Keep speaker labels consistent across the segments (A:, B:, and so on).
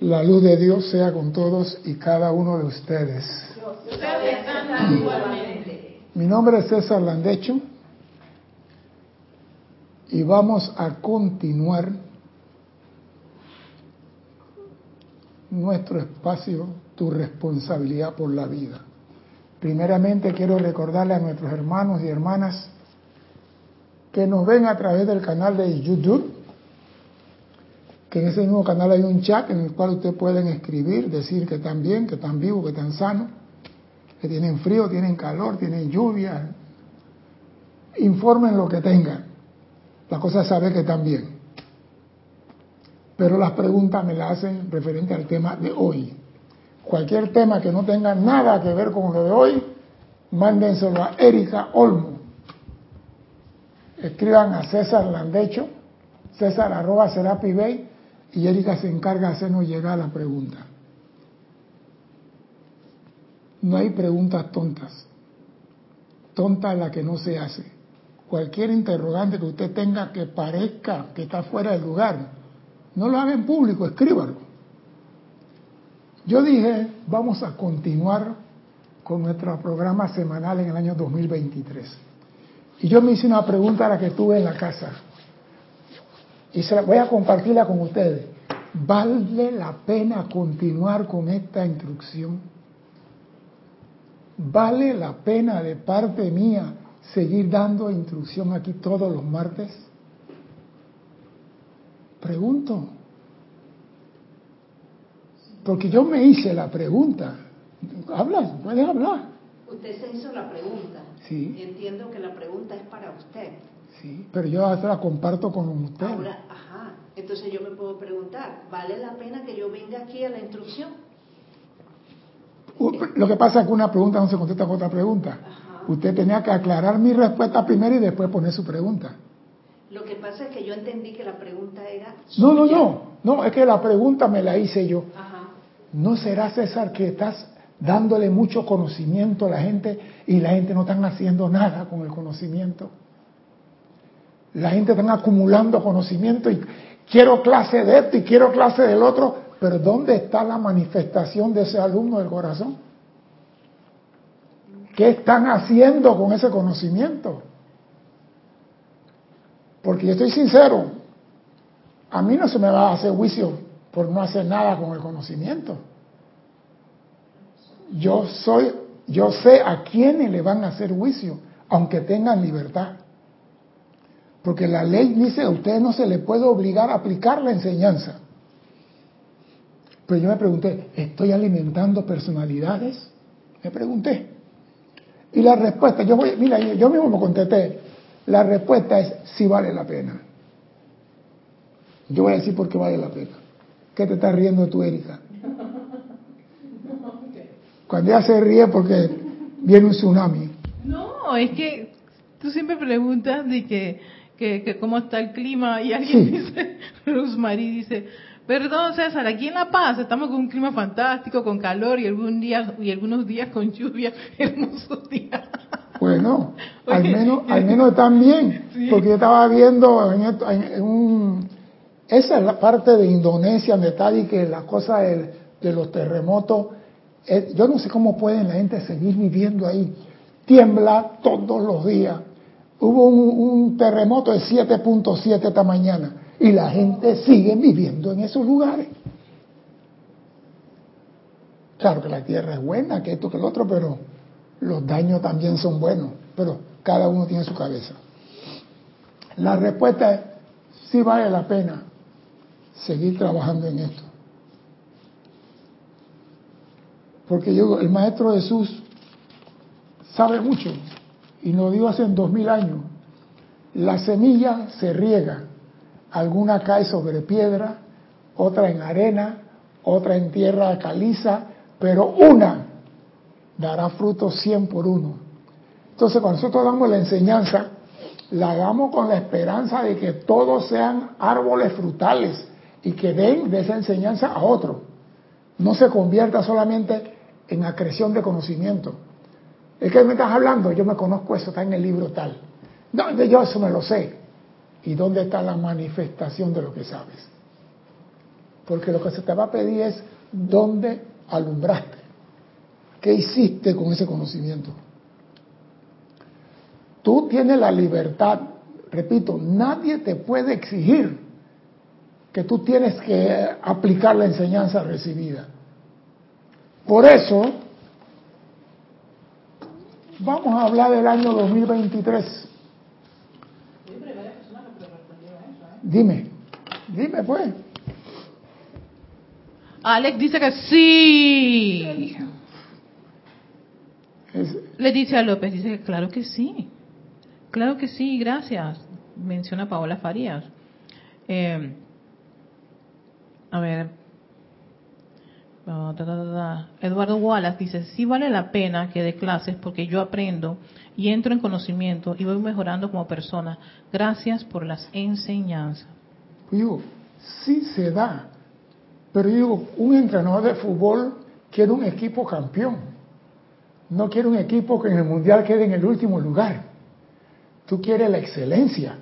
A: La luz de Dios sea con todos y cada uno de ustedes. Mi nombre es César Landecho y vamos a continuar nuestro espacio, tu responsabilidad por la vida. Primeramente quiero recordarle a nuestros hermanos y hermanas que nos ven a través del canal de YouTube, que en ese mismo canal hay un chat en el cual ustedes pueden escribir, decir que están bien, que están vivos, que están sanos, que tienen frío, tienen calor, tienen lluvia. Informen lo que tengan. La cosa es saber que están bien. Pero las preguntas me las hacen referente al tema de hoy. Cualquier tema que no tenga nada que ver con lo de hoy, mándenselo a Erika Olmo. Escriban a César Landecho, César arroba Serapi Bay, y Erika se encarga de hacernos llegar la pregunta. No hay preguntas tontas. Tonta la que no se hace. Cualquier interrogante que usted tenga que parezca que está fuera del lugar, no lo haga en público, escríbalo. Yo dije, vamos a continuar con nuestro programa semanal en el año 2023. Y yo me hice una pregunta a la que tuve en la casa y se la voy a compartirla con ustedes. ¿Vale la pena continuar con esta instrucción? ¿Vale la pena de parte mía seguir dando instrucción aquí todos los martes? Pregunto. Porque yo me hice la pregunta. Habla, puedes hablar.
B: Usted se hizo la pregunta.
A: Sí.
B: Y entiendo que la pregunta es para usted.
A: Sí, pero yo ahora la comparto con usted.
B: Ahora, ajá. Entonces yo me puedo preguntar, ¿vale la pena que yo venga aquí a la instrucción?
A: Lo que pasa es que una pregunta no se contesta con otra pregunta.
B: Ajá.
A: Usted tenía que aclarar mi respuesta primero y después poner su pregunta.
B: Lo que pasa es que yo entendí que la pregunta era...
A: No, no, no. No, es que la pregunta me la hice yo.
B: Ajá.
A: ¿No será, César, que estás dándole mucho conocimiento a la gente y la gente no están haciendo nada con el conocimiento? La gente está acumulando conocimiento y quiero clase de esto y quiero clase del otro, pero ¿dónde está la manifestación de ese alumno del corazón? ¿Qué están haciendo con ese conocimiento? Porque yo estoy sincero, a mí no se me va a hacer juicio por no hacer nada con el conocimiento. Yo soy, yo sé a quiénes le van a hacer juicio, aunque tengan libertad. Porque la ley dice a usted no se le puede obligar a aplicar la enseñanza. Pero yo me pregunté, ¿estoy alimentando personalidades? Me pregunté. Y la respuesta, yo voy, mira, yo mismo me contesté, la respuesta es sí vale la pena. Yo voy a decir por qué vale la pena. ¿Qué te estás riendo tú, Erika? Cuando ella se ríe porque viene un tsunami.
C: No, es que tú siempre preguntas de que, que, que cómo está el clima y alguien dice, Rosemary dice, perdón César, aquí en La Paz estamos con un clima fantástico, con calor y, algún día, y algunos días con lluvia, hermosos días.
A: Bueno, al menos, al menos están bien,
C: Sí.
A: porque yo estaba viendo en, esto- en- en un... Esa es la parte de Indonesia, donde está y que la cosa de, de los terremotos, eh, yo no sé cómo pueden la gente seguir viviendo ahí. Tiembla todos los días. Hubo un, terremoto de 7.7 esta mañana y la gente sigue viviendo en esos lugares. Claro que la tierra es buena, que esto, que lo otro, pero los daños también son buenos, pero cada uno tiene su cabeza. La respuesta es, sí vale la pena seguir trabajando en esto. Porque yo, el Maestro Jesús sabe mucho, y nos dio hace dos mil años. La semilla se riega, alguna cae sobre piedra, otra en arena, otra en tierra caliza, pero una dará fruto cien por uno. Entonces, cuando nosotros damos la enseñanza, la damos con la esperanza de que todos sean árboles frutales y que den de esa enseñanza a otro. No se convierta solamente en acreción de conocimiento. ¿De qué me estás hablando? Yo me conozco eso, está en el libro tal. No, yo eso me lo sé. ¿Y dónde está la manifestación de lo que sabes? Porque lo que se te va a pedir es dónde alumbraste, qué hiciste con ese conocimiento. Tú tienes la libertad, repito, nadie te puede exigir que tú tienes que aplicar la enseñanza recibida. Por eso, vamos a hablar del año 2023. Dime, dime pues.
C: Alex dice que sí. Leticia López dice que claro que sí. Claro que sí, gracias. Menciona Paola Farías. Eh, a ver. Eduardo Wallace dice, sí vale la pena que dé clases porque yo aprendo y entro en conocimiento y voy mejorando como persona. Gracias por las enseñanzas.
A: Digo, sí se da, pero digo, un entrenador de fútbol quiere un equipo campeón, no quiere un equipo que en el mundial quede en el último lugar. Tú quieres la excelencia.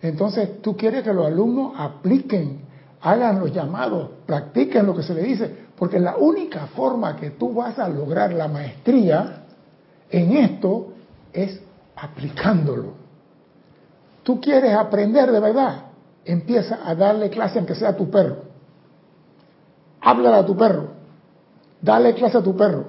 A: Entonces tú quieres que los alumnos apliquen, hagan los llamados, practiquen lo que se les dice, porque la única forma que tú vas a lograr la maestría en esto es aplicándolo. Tú quieres aprender de verdad, empieza a darle clase aunque sea a tu perro. Háblale a tu perro, dale clase a tu perro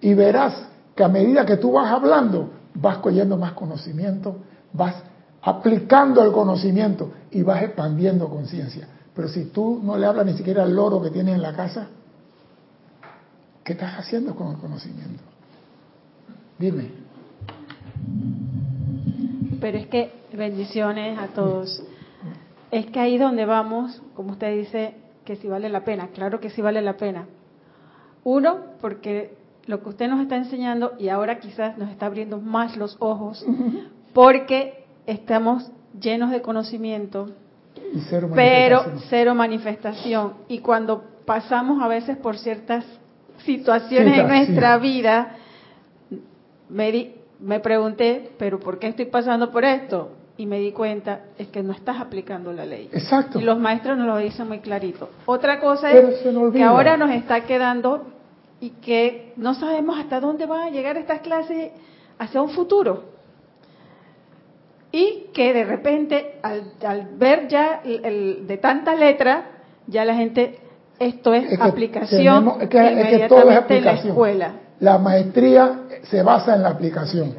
A: y verás que a medida que tú vas hablando, vas cogiendo más conocimiento, vas aplicando el conocimiento y vas expandiendo conciencia. Pero si tú no le hablas ni siquiera al loro que tienes en la casa, ¿qué estás haciendo con el conocimiento? Dime.
D: Pero es que bendiciones a todos. Es que ahí donde vamos, como usted dice, que si vale la pena. Claro que sí vale la pena. Uno, porque lo que usted nos está enseñando y ahora quizás nos está abriendo más los ojos, porque estamos llenos de conocimiento, pero cero manifestación. Y cuando pasamos a veces por ciertas situaciones en nuestra vida, me, me pregunté, pero ¿por qué estoy pasando por esto? y me di cuenta es que no estás aplicando la ley.
A: Exacto.
D: Y los maestros nos lo dicen muy clarito. Otra cosa es que ahora nos está quedando y que no sabemos hasta dónde van a llegar estas clases hacia un futuro. Y que de repente, al, ver ya el, de tanta letra, ya la gente, esto es, aplicación es que, todo es aplicación. en la escuela.
A: La maestría se basa en la aplicación.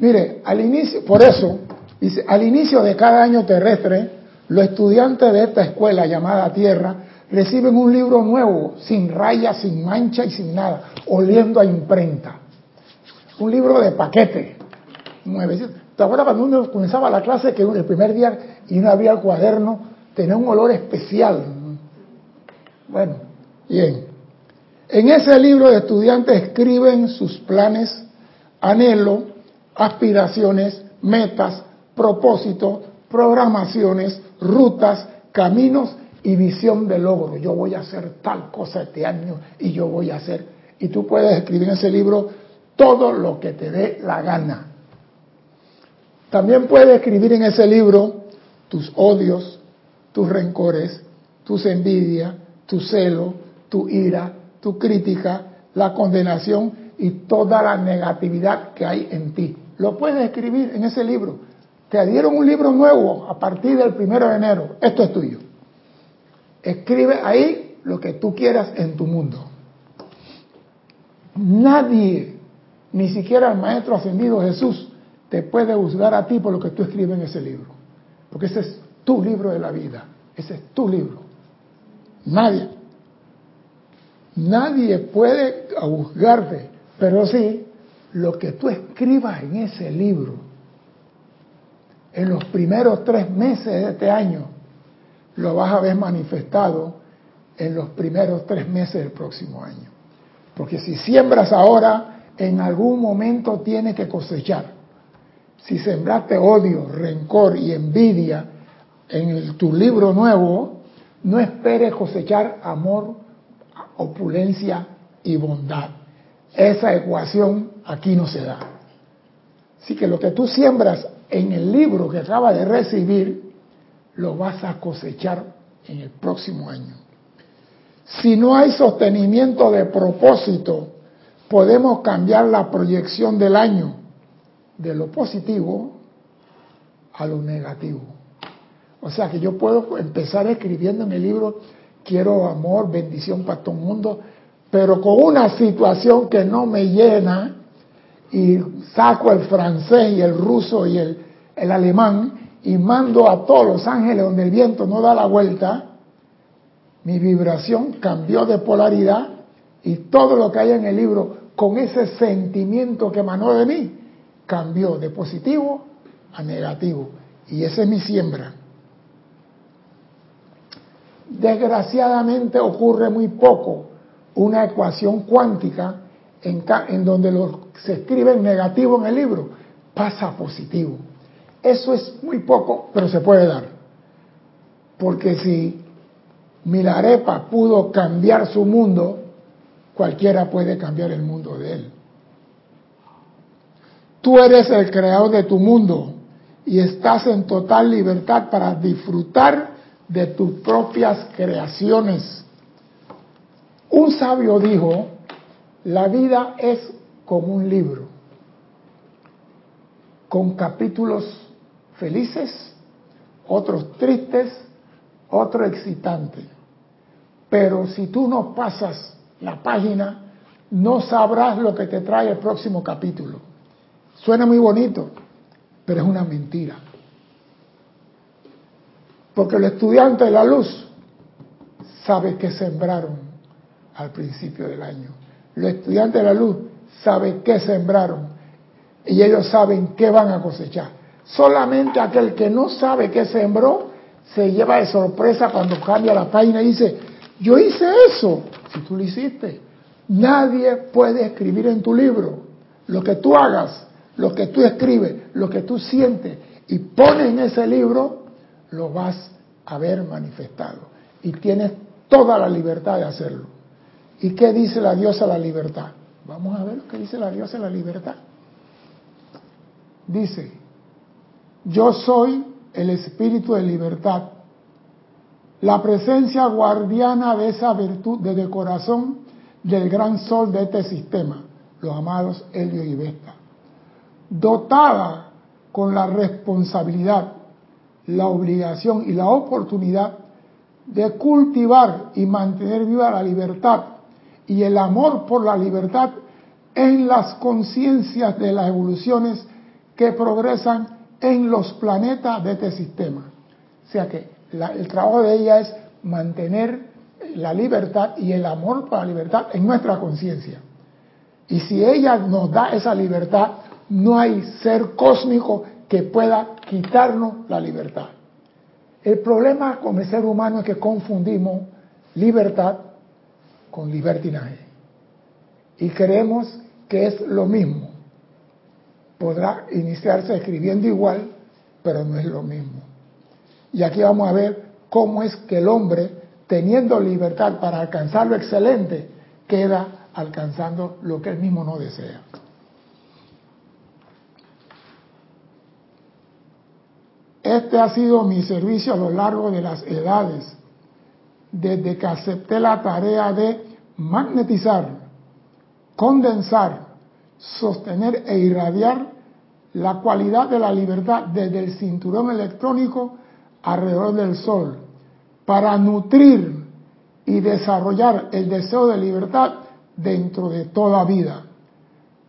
A: Mire, al inicio, por eso, dice, al inicio de cada año terrestre, los estudiantes de esta escuela llamada Tierra reciben un libro nuevo, sin rayas, sin mancha y sin nada, oliendo a imprenta. Un libro de paquete. ¿Te acuerdas cuando uno comenzaba la clase que el primer día y uno abría el cuaderno, tenía un olor especial? Bueno, bien. En ese libro de estudiantes escriben sus planes, anhelos, aspiraciones, metas, propósitos, programaciones, rutas, caminos y visión de logro. Yo voy a hacer tal cosa este año y yo voy a hacer. Y tú puedes escribir en ese libro todo lo que te dé la gana. También puedes escribir en ese libro tus odios, tus rencores, tus envidias, tu celo, tu ira, tu crítica, la condenación y toda la negatividad que hay en ti. Lo puedes escribir en ese libro. Te dieron un libro nuevo a partir del primero de enero. Esto es tuyo. Escribe ahí lo que tú quieras en tu mundo. Nadie, ni siquiera el Maestro Ascendido Jesús, te puede juzgar a ti por lo que tú escribes en ese libro. Porque ese es tu libro de la vida. Ese es tu libro. Nadie. Nadie puede juzgarte, pero sí lo que tú escribas en ese libro en los primeros tres meses de este año, lo vas a ver manifestado en los primeros tres meses del próximo año. Porque si siembras ahora, en algún momento tienes que cosechar. Si sembraste odio, rencor y envidia en tu libro nuevo, no esperes cosechar amor, opulencia y bondad. Esa ecuación aquí no se da. Así que lo que tú siembras en el libro que acaba de recibir, lo vas a cosechar en el próximo año. Si no hay sostenimiento de propósito, podemos cambiar la proyección del año de lo positivo a lo negativo. O sea que yo puedo empezar escribiendo en el libro, quiero amor, bendición para todo el mundo, pero con una situación que no me llena y saco el francés y el ruso y el, el alemán y mando a todos los ángeles donde el viento no da la vuelta, mi vibración cambió de polaridad y todo lo que hay en el libro con ese sentimiento que emanó de mí cambió de positivo a negativo. Y esa es mi siembra. Desgraciadamente ocurre muy poco una ecuación cuántica en, en donde lo, se escribe en negativo en el libro pasa positivo. Eso es muy poco, pero se puede dar. Porque si Milarepa pudo cambiar su mundo, cualquiera puede cambiar el mundo de él. Tú eres el creador de tu mundo y estás en total libertad para disfrutar de tus propias creaciones. Un sabio dijo, la vida es como un libro, con capítulos felices, otros tristes, otros excitantes. Pero si tú no pasas la página, no sabrás lo que te trae el próximo capítulo. Suena muy bonito, pero es una mentira. Porque el estudiante de la luz sabe que sembraron al principio del año. Los estudiantes de la luz saben qué sembraron y ellos saben qué van a cosechar. Solamente aquel que no sabe qué sembró se lleva de sorpresa cuando cambia la página y dice, yo hice eso, si tú lo hiciste. Nadie puede escribir en tu libro lo que tú hagas, lo que tú escribes, lo que tú sientes y pones en ese libro, lo vas a ver manifestado. Y tienes toda la libertad de hacerlo. ¿Y qué dice la diosa la libertad? Vamos a ver lo que dice la diosa la libertad. Dice, yo soy el espíritu de libertad, la presencia guardiana de esa virtud desde el corazón del gran sol de este sistema, los amados Helio y Vesta, dotada con la responsabilidad, la obligación y la oportunidad de cultivar y mantener viva la libertad y el amor por la libertad en las conciencias de las evoluciones que progresan en los planetas de este sistema. O sea que el trabajo de ella es mantener la libertad y el amor para la libertad en nuestra conciencia. Y si ella nos da esa libertad, no hay ser cósmico que pueda quitarnos la libertad. El problema con el ser humano es que confundimos libertad con libertinaje. Y creemos que es lo mismo podrá iniciarse escribiendo igual, pero no es lo mismo. Y aquí vamos a ver cómo es que el hombre, teniendo libertad para alcanzar lo excelente, queda alcanzando lo que él mismo no desea. Este ha sido mi servicio a lo largo de las edades, desde que acepté la tarea de magnetizar, condensar, sostener e irradiar la cualidad de la libertad desde el cinturón electrónico alrededor del Sol, para nutrir y desarrollar el deseo de libertad dentro de toda vida,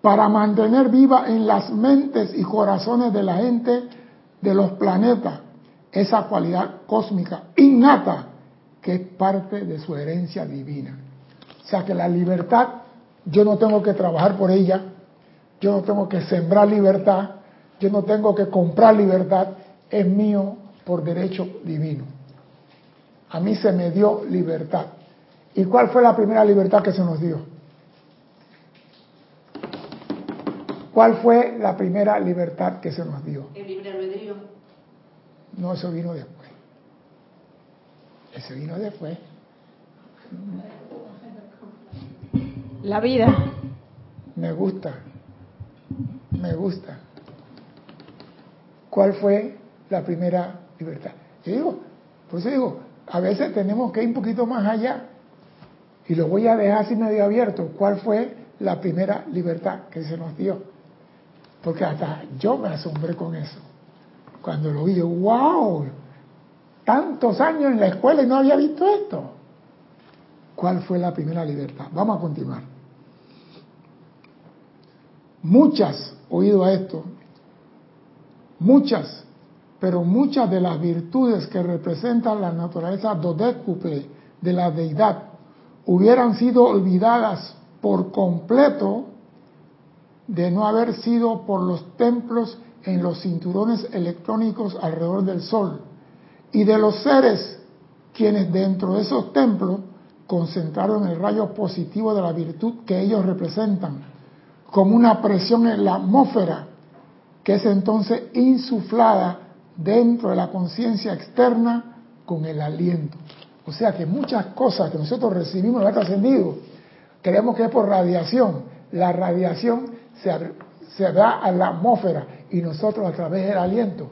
A: para mantener viva en las mentes y corazones de la gente de los planetas esa cualidad cósmica innata que es parte de su herencia divina. O sea que la libertad yo no tengo que trabajar por ella, yo no tengo que sembrar libertad, yo no tengo que comprar libertad, es mío por derecho divino. A mí se me dio libertad. ¿Y cuál fue la primera libertad que se nos dio? ¿Cuál fue la primera libertad que se nos dio?
B: El libre.
A: No, eso vino después. Ese vino después.
D: La vida.
A: Me gusta. Me gusta. ¿Cuál fue la primera libertad? Yo digo, por eso digo, a veces tenemos que ir un poquito más allá. Y lo voy a dejar así medio abierto. ¿Cuál fue la primera libertad que se nos dio? Porque hasta yo me asombré con eso. Cuando lo vi, yo, wow, tantos años en la escuela y no había visto esto. ¿Cuál fue la primera libertad? Vamos a continuar. Muchas, oído a esto, muchas, pero muchas de las virtudes que representan la naturaleza dodécuple de la deidad hubieran sido olvidadas por completo de no haber sido por los templos en los cinturones electrónicos alrededor del Sol y de los seres quienes dentro de esos templos concentraron el rayo positivo de la virtud que ellos representan, como una presión en la atmósfera que es entonces insuflada dentro de la conciencia externa con el aliento. O sea que muchas cosas que nosotros recibimos en el ascendido, creemos que es por radiación. La radiación se, se da a la atmósfera y nosotros a través del aliento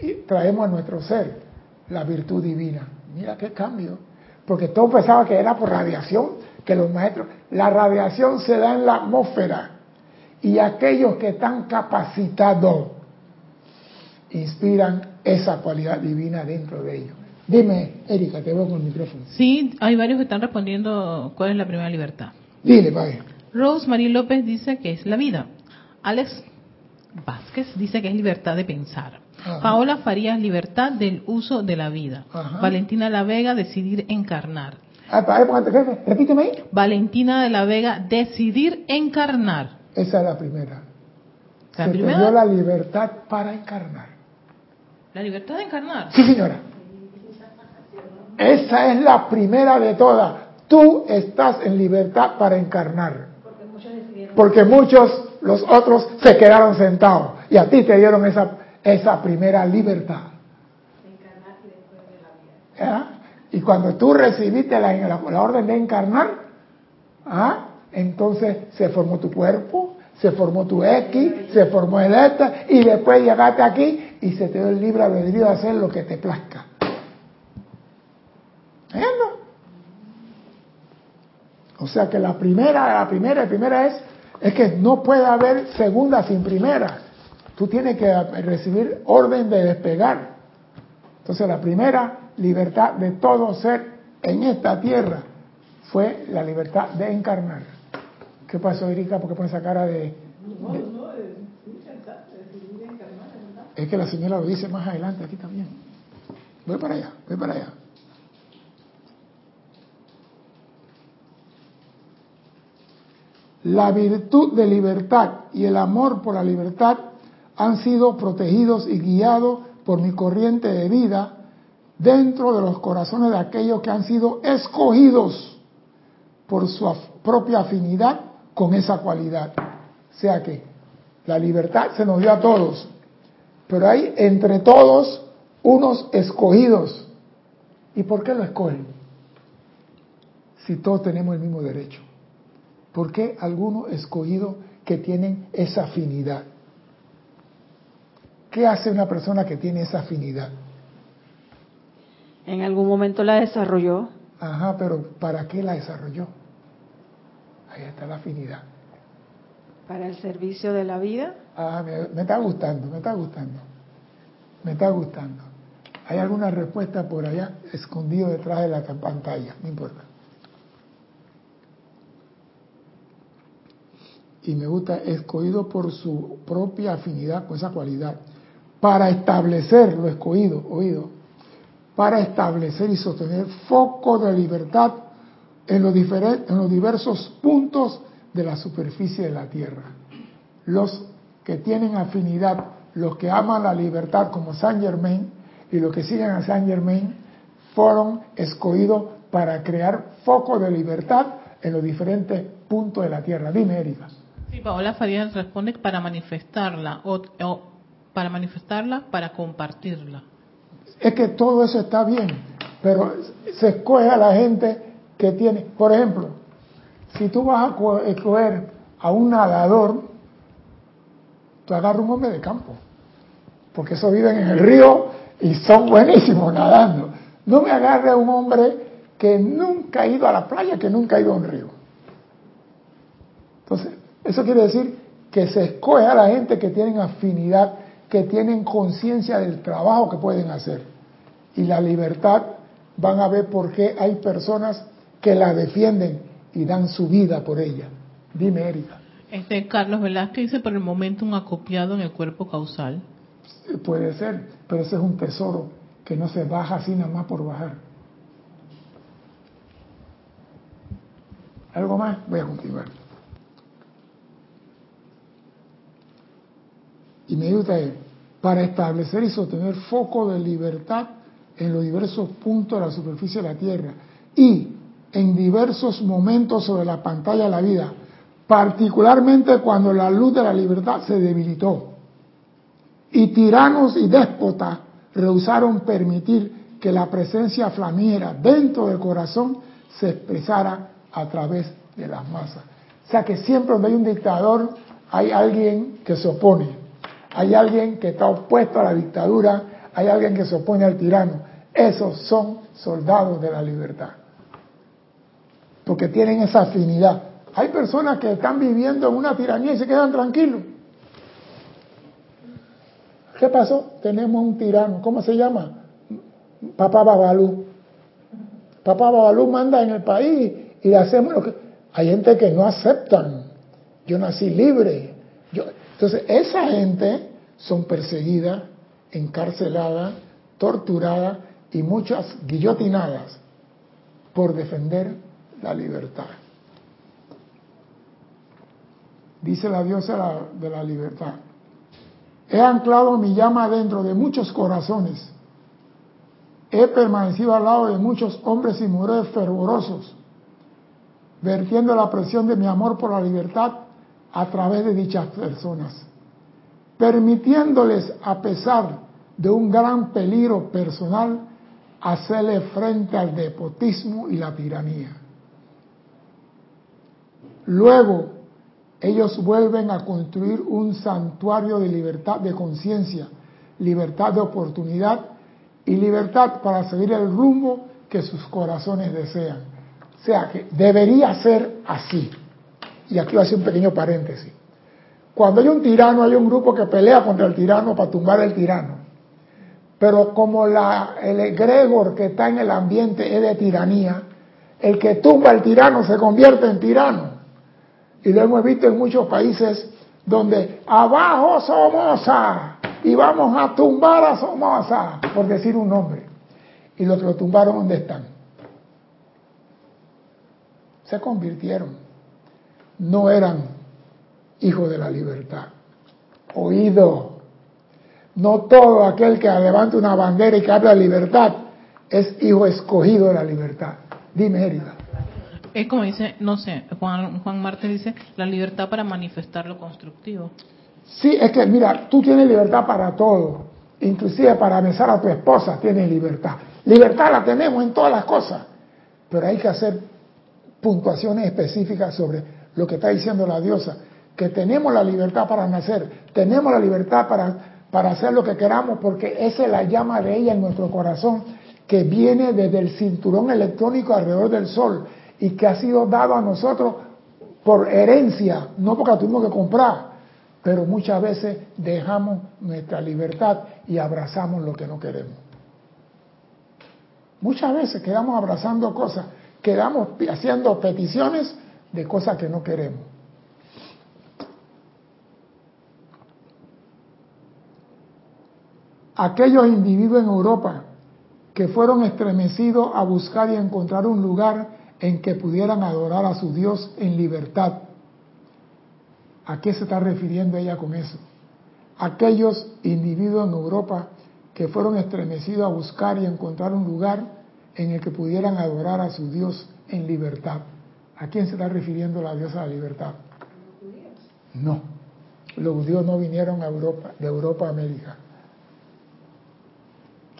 A: y traemos a nuestro ser la virtud divina. Mira qué cambio. Porque todos pensaban que era por radiación, que los maestros, la radiación se da en la atmósfera y aquellos que están capacitados inspiran esa cualidad divina dentro de ellos. Dime, Erika, te veo con el micrófono.
C: Sí, hay varios que están respondiendo cuál es la primera libertad.
A: Dile, padre.
C: Rose Marie López dice que es la vida. Alex Vázquez dice que es libertad de pensar.
A: Ajá.
C: Paola Farías, libertad del uso de la vida.
A: Ajá.
C: Valentina La Vega, decidir encarnar.
A: Ah, repíteme ahí.
C: Valentina de la Vega, decidir encarnar.
A: Esa es la primera.
C: La
A: Se
C: primera,
A: te dio la libertad para encarnar.
C: la libertad de encarnar.
A: Sí, señora. Esa es la primera de todas. Tú estás en libertad para encarnar. Porque muchos, los otros, se quedaron sentados. Y a ti te dieron esa, esa primera libertad. ¿Ah? Y cuando tú recibiste la, la- la orden de encarnar, ¿ah? entonces se formó tu cuerpo, se formó tu X, se formó el ETA, y después llegaste aquí y se te dio el libre albedrío de hacer lo que te plazca. O sea que la primera, la primera, la primera es, es que no puede haber segunda sin primera. Tú tienes que recibir orden de despegar. Entonces la primera libertad de todo ser en esta tierra fue la libertad de encarnar. ¿Qué pasó, Erika? ¿Por qué pones esa cara de, de- Es que la señora lo dice más adelante aquí también. Voy para allá, voy para allá. La virtud de libertad y el amor por la libertad han sido protegidos y guiados por mi corriente de vida dentro de los corazones de aquellos que han sido escogidos por su propia afinidad con esa cualidad. O sea que la libertad se nos dio a todos, pero hay entre todos unos escogidos. ¿Y por qué lo escogen? Si todos tenemos el mismo derecho. ¿Por qué algunos escogidos que tienen esa afinidad? ¿Qué hace una persona que tiene esa afinidad?
D: En algún momento la desarrolló.
A: Ajá, pero ¿para qué la desarrolló? Ahí está la afinidad.
D: para el servicio de la vida.
A: Ah, me, me está gustando, me está gustando. Me está gustando. Hay alguna respuesta por allá escondido detrás de la pantalla, no importa. Y me gusta, escogido por su propia afinidad con esa cualidad, para establecer lo escogido, oído, para establecer y sostener foco de libertad en los, en los diversos puntos de la superficie de la Tierra. Los que tienen afinidad, los que aman la libertad como Saint Germain y los que siguen a Saint Germain, fueron escogidos para crear foco de libertad en los diferentes puntos de la Tierra. Dime, Erika.
C: Sí, Paola Farías responde para manifestarla o, o para manifestarla, para compartirla.
A: Es que todo eso está bien, pero se escoge a la gente que tiene, por ejemplo, si tú vas a co- escoger a un nadador, tú agarras un hombre de campo, porque esos viven en el río y son buenísimos nadando. No me agarre a un hombre que nunca ha ido a la playa, que nunca ha ido a un río. Entonces, eso quiere decir que se escoge a la gente que tienen afinidad, que tienen conciencia del trabajo que pueden hacer. Y la libertad, van a ver por qué hay personas que la defienden y dan su vida por ella. Dime, Erika.
C: Este Carlos Velázquez dice por el momento un acopiado en el cuerpo causal.
A: Puede ser, pero ese es un tesoro que no se baja así nada más por bajar. ¿Algo más? Voy a continuar. Y me gusta para establecer y sostener foco de libertad en los diversos puntos de la superficie de la Tierra y en diversos momentos sobre la pantalla de la vida, particularmente cuando la luz de la libertad se debilitó y tiranos y déspotas rehusaron permitir que la presencia flamiera dentro del corazón se expresara a través de las masas. O sea que siempre donde hay un dictador hay alguien que se opone, hay alguien que está opuesto a la dictadura, hay alguien que se opone al tirano. Esos son soldados de la libertad. Porque tienen esa afinidad. Hay personas que están viviendo en una tiranía y se quedan tranquilos. ¿Qué pasó? Tenemos un tirano. ¿Cómo se llama? Papá Babalú. Papá Babalú manda en el país y le hacemos lo que... Hay gente que no aceptan. Yo nací libre. Yo... Entonces, esa gente son perseguidas, encarceladas, torturadas y muchas guillotinadas por defender la libertad. Dice la diosa de la libertad. He anclado mi llama dentro de muchos corazones. He permanecido al lado de muchos hombres y mujeres fervorosos, vertiendo la presión de mi amor por la libertad a través de dichas personas, permitiéndoles, a pesar de un gran peligro personal, hacerle frente al despotismo y la tiranía. Luego, ellos vuelven a construir un santuario de libertad de conciencia, libertad de oportunidad y libertad para seguir el rumbo que sus corazones desean. O sea que debería ser así. Y aquí voy a hacer un pequeño paréntesis. Cuando hay un tirano, hay un grupo que pelea contra el tirano para tumbar el tirano. Pero como la, el egregor que está en el ambiente es de tiranía, el que tumba al tirano se convierte en tirano. Y lo hemos visto en muchos países donde abajo Somoza y vamos a tumbar a Somoza, por decir un nombre. Y los que lo tumbaron, ¿dónde están? Se convirtieron. No eran hijos de la libertad. Oído. No todo aquel que levanta una bandera y que habla de libertad es hijo escogido de la libertad. Dime, Erika.
C: Es como dice, no sé, Juan, Juan Marte dice, la libertad para manifestar lo constructivo.
A: Sí, es que mira, tú tienes libertad para todo, inclusive para besar a tu esposa tienes libertad. Libertad la tenemos en todas las cosas, pero hay que hacer puntuaciones específicas sobre lo que está diciendo la diosa, que tenemos la libertad para nacer, tenemos la libertad para, para hacer lo que queramos, porque esa es la llama de ella en nuestro corazón, que viene desde el cinturón electrónico alrededor del sol y que ha sido dado a nosotros por herencia, no porque tuvimos que comprar, pero muchas veces dejamos nuestra libertad y abrazamos lo que no queremos. Muchas veces quedamos abrazando cosas, quedamos haciendo peticiones de cosas que no queremos. Aquellos individuos en Europa que fueron estremecidos a buscar y encontrar un lugar en que pudieran adorar a su Dios en libertad. ¿A qué se está refiriendo ella con eso? Aquellos individuos en Europa que fueron estremecidos a buscar y encontrar un lugar en el que pudieran adorar a su Dios en libertad. ¿A quién se está refiriendo la diosa de la libertad? No, los judíos no vinieron a Europa, de Europa a América.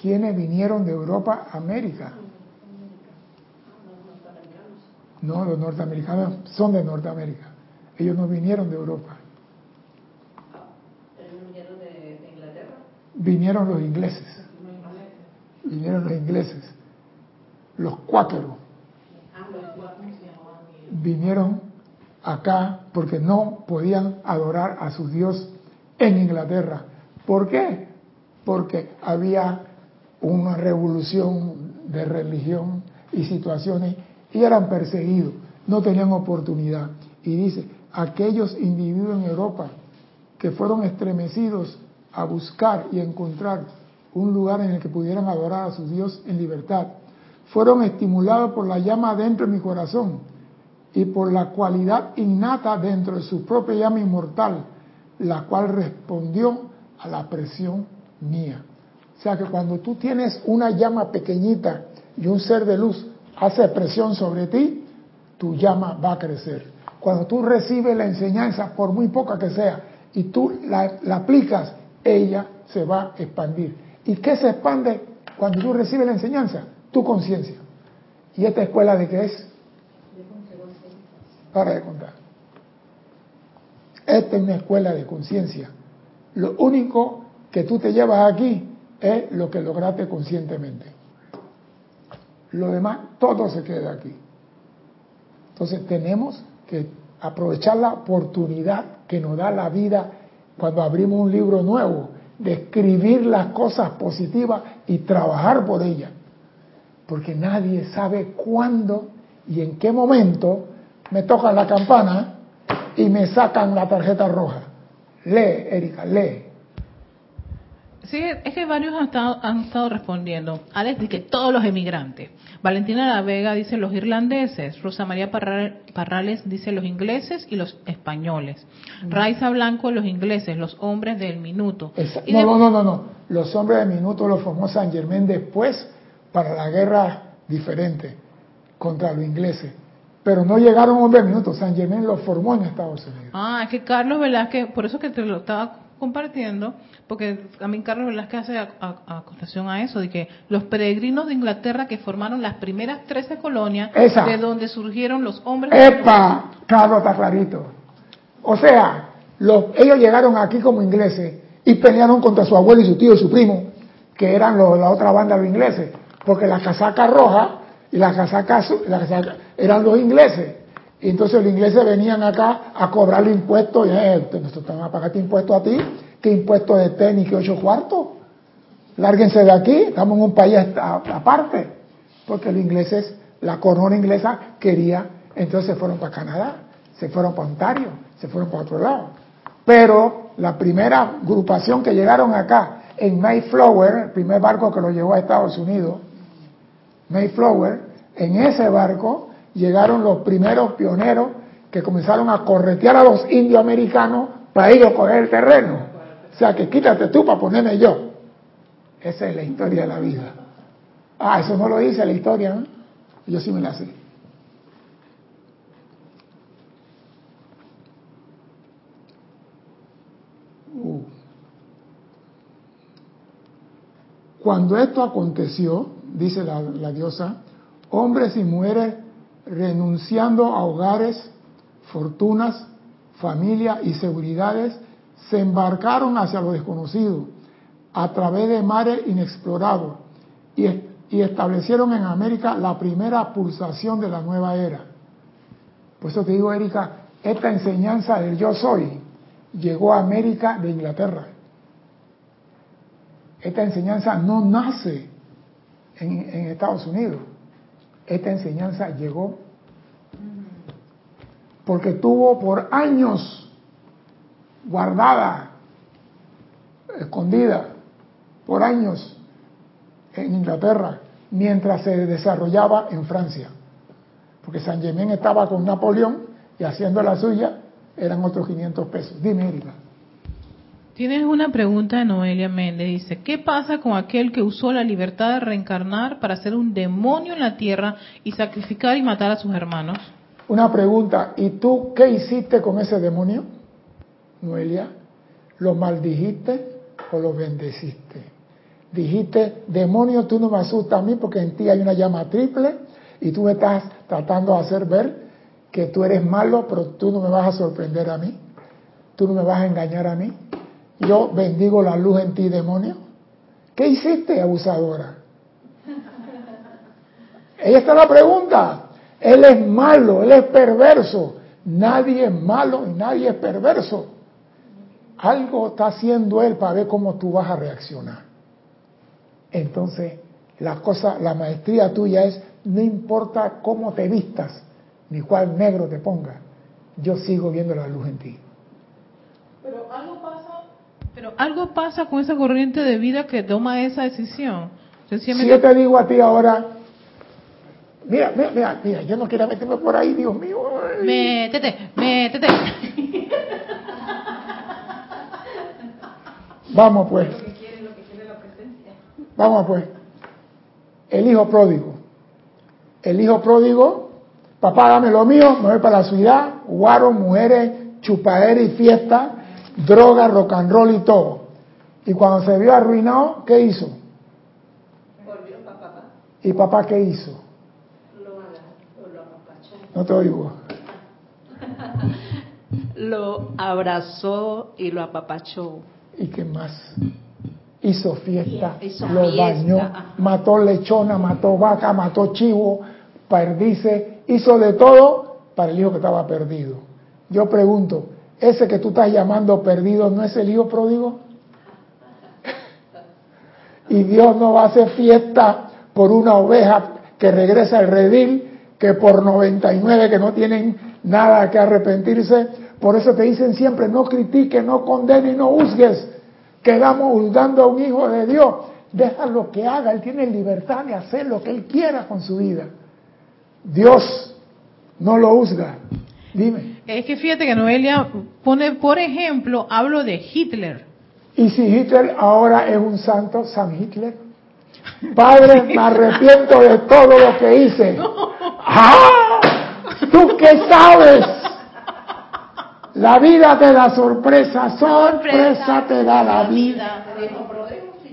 A: ¿Quiénes vinieron de Europa a América? No, los norteamericanos son de Norteamérica. Ellos no vinieron de Europa.
B: ¿Ellos vinieron de, Inglaterra?
A: Vinieron los ingleses. Vinieron los ingleses. Los cuáqueros vinieron acá porque no podían adorar a su Dios en Inglaterra. ¿Por qué? Porque había una revolución de religión y situaciones y eran perseguidos, no tenían oportunidad. Y dice, aquellos individuos en Europa que fueron estremecidos a buscar y encontrar un lugar en el que pudieran adorar a su Dios en libertad, fueron estimulados por la llama dentro de mi corazón y por la cualidad innata dentro de su propia llama inmortal, la cual respondió a la presión mía. O sea que cuando tú tienes una llama pequeñita y un ser de luz hace presión sobre ti, tu llama va a crecer. Cuando tú recibes la enseñanza, por muy poca que sea, y tú la, aplicas, ella se va a expandir. ¿Y qué se expande cuando tú recibes la enseñanza? Tu conciencia. ¿Y esta escuela de qué es? Para de contar. Esta es una escuela de conciencia. Lo único que tú te llevas aquí es lo que lograste conscientemente. Lo demás, todo se queda aquí. Entonces tenemos que aprovechar la oportunidad que nos da la vida cuando abrimos un libro nuevo, de escribir las cosas positivas y trabajar por ellas. Porque nadie sabe cuándo y en qué momento me tocan la campana y me sacan la tarjeta roja. Lee, Erika, lee.
C: Sí, es que varios han estado, han estado respondiendo. Alex dice que todos los emigrantes. Valentina La Vega dice los irlandeses. Rosa María Parrales dice los ingleses y los españoles. Raiza Blanco los ingleses, los hombres del minuto.
A: no, no, no, no, no. Los hombres del minuto los formó San Germán después para la guerra diferente contra los ingleses. Pero no llegaron hombres del minuto. San Germán los formó en Estados Unidos.
C: Ah, es que Carlos Velázquez, por eso que te lo estaba compartiendo, porque también Carlos Velázquez hace acotación a eso, de que los peregrinos de Inglaterra que formaron las primeras 13 colonias, de donde surgieron los hombres...
A: ¡Epa! Carlos está clarito. O sea, los, ellos llegaron aquí como ingleses y pelearon contra su abuelo y su tío y su primo, que eran los, la otra banda de los ingleses, porque la casaca roja y la casaca, la casaca eran los ingleses. Y entonces los ingleses venían acá a cobrarle impuestos. Y, eh, nosotros estamos a pagarte impuestos a ti. ¿Qué impuestos de tenis que ocho cuartos? Lárguense de aquí, estamos en un país aparte. Porque los ingleses, la corona inglesa quería, entonces se fueron para Canadá, se fueron para Ontario, se fueron para otro lado. Pero la primera agrupación que llegaron acá en Mayflower, el primer barco que lo llevó a Estados Unidos, Mayflower, en ese barco llegaron los primeros pioneros que comenzaron a corretear a los indios americanos para ellos coger el terreno. O sea, que quítate tú para ponerme yo. Esa es la historia de la vida. Ah, eso no lo dice la historia. Yo sí me la sé. Uh. Cuando esto aconteció, dice la, diosa, hombres y mujeres renunciando a hogares, fortunas, familia y seguridades, se embarcaron hacia lo desconocido a través de mares inexplorados y, y establecieron en América la primera pulsación de la nueva era. Por eso te digo, Erika, esta enseñanza del yo soy llegó a América de Inglaterra. Esta enseñanza no nace en, Estados Unidos esta enseñanza llegó porque tuvo por años guardada, escondida, por años en Inglaterra, mientras se desarrollaba en Francia. Porque San Germán estaba con Napoleón y haciendo la suya eran otros 500 pesos. Dime, Erika.
C: Tienes una pregunta de Noelia Méndez. Dice, ¿qué pasa con aquel que usó la libertad de reencarnar para ser un demonio en la tierra y sacrificar y matar a sus hermanos?
A: Una pregunta, ¿y tú qué hiciste con ese demonio, Noelia? ¿Lo maldijiste o lo bendeciste? Dijiste, demonio, tú no me asustas a mí porque en ti hay una llama triple y tú me estás tratando de hacer ver que tú eres malo, pero tú no me vas a sorprender a mí. Tú no me vas a engañar a mí yo bendigo la luz en ti, demonio. ¿Qué hiciste, abusadora? Ella está la pregunta. Él es malo, él es perverso. Nadie es malo y nadie es perverso. Algo está haciendo él para ver cómo tú vas a reaccionar. Entonces, la cosa, la maestría tuya es, no importa cómo te vistas, ni cuál negro te ponga, yo sigo viendo la luz en ti.
C: Pero algo pero algo pasa con esa corriente de vida que toma esa decisión.
A: Si yo te digo a ti ahora, mira, mira, mira, mira, yo no quiero meterme por ahí, Dios mío.
C: Métete, métete.
A: Vamos pues. Vamos pues. El hijo pródigo. El hijo pródigo, papá dame lo mío, me voy para la ciudad, guaro, mujeres, chupadera y fiesta, droga, rock and roll y todo. Y cuando se vio arruinado, ¿qué hizo?
B: Volvió para papá.
A: ¿Y papá qué hizo?
B: Lo, lo apapachó.
A: No te oigo.
B: Lo abrazó y lo apapachó.
A: ¿Y qué más? Hizo fiesta,
B: Hizo
A: lo
B: fiesta,
A: bañó,
B: ajá.
A: mató lechona, mató vaca, mató chivo, perdice, hizo de todo para el hijo que estaba perdido. Yo pregunto, ¿ese que tú estás llamando perdido no es el hijo pródigo? y Dios no va a hacer fiesta por una oveja que regresa al redil, que por 99 que no tienen nada que arrepentirse. Por eso te dicen siempre, no critiques, no condenes, no juzgues. Quedamos juzgando a un hijo de Dios. Déjalo que haga, él tiene libertad de hacer lo que él quiera con su vida. Dios no lo juzga. Dime.
C: Es que fíjate que Noelia pone, por ejemplo, hablo de Hitler.
A: ¿Y si Hitler ahora es un santo, San Hitler? Padre, me arrepiento de todo lo que hice. ¡Ah! ¿Tú qué sabes? La vida te da sorpresa, sorpresa te da la vida.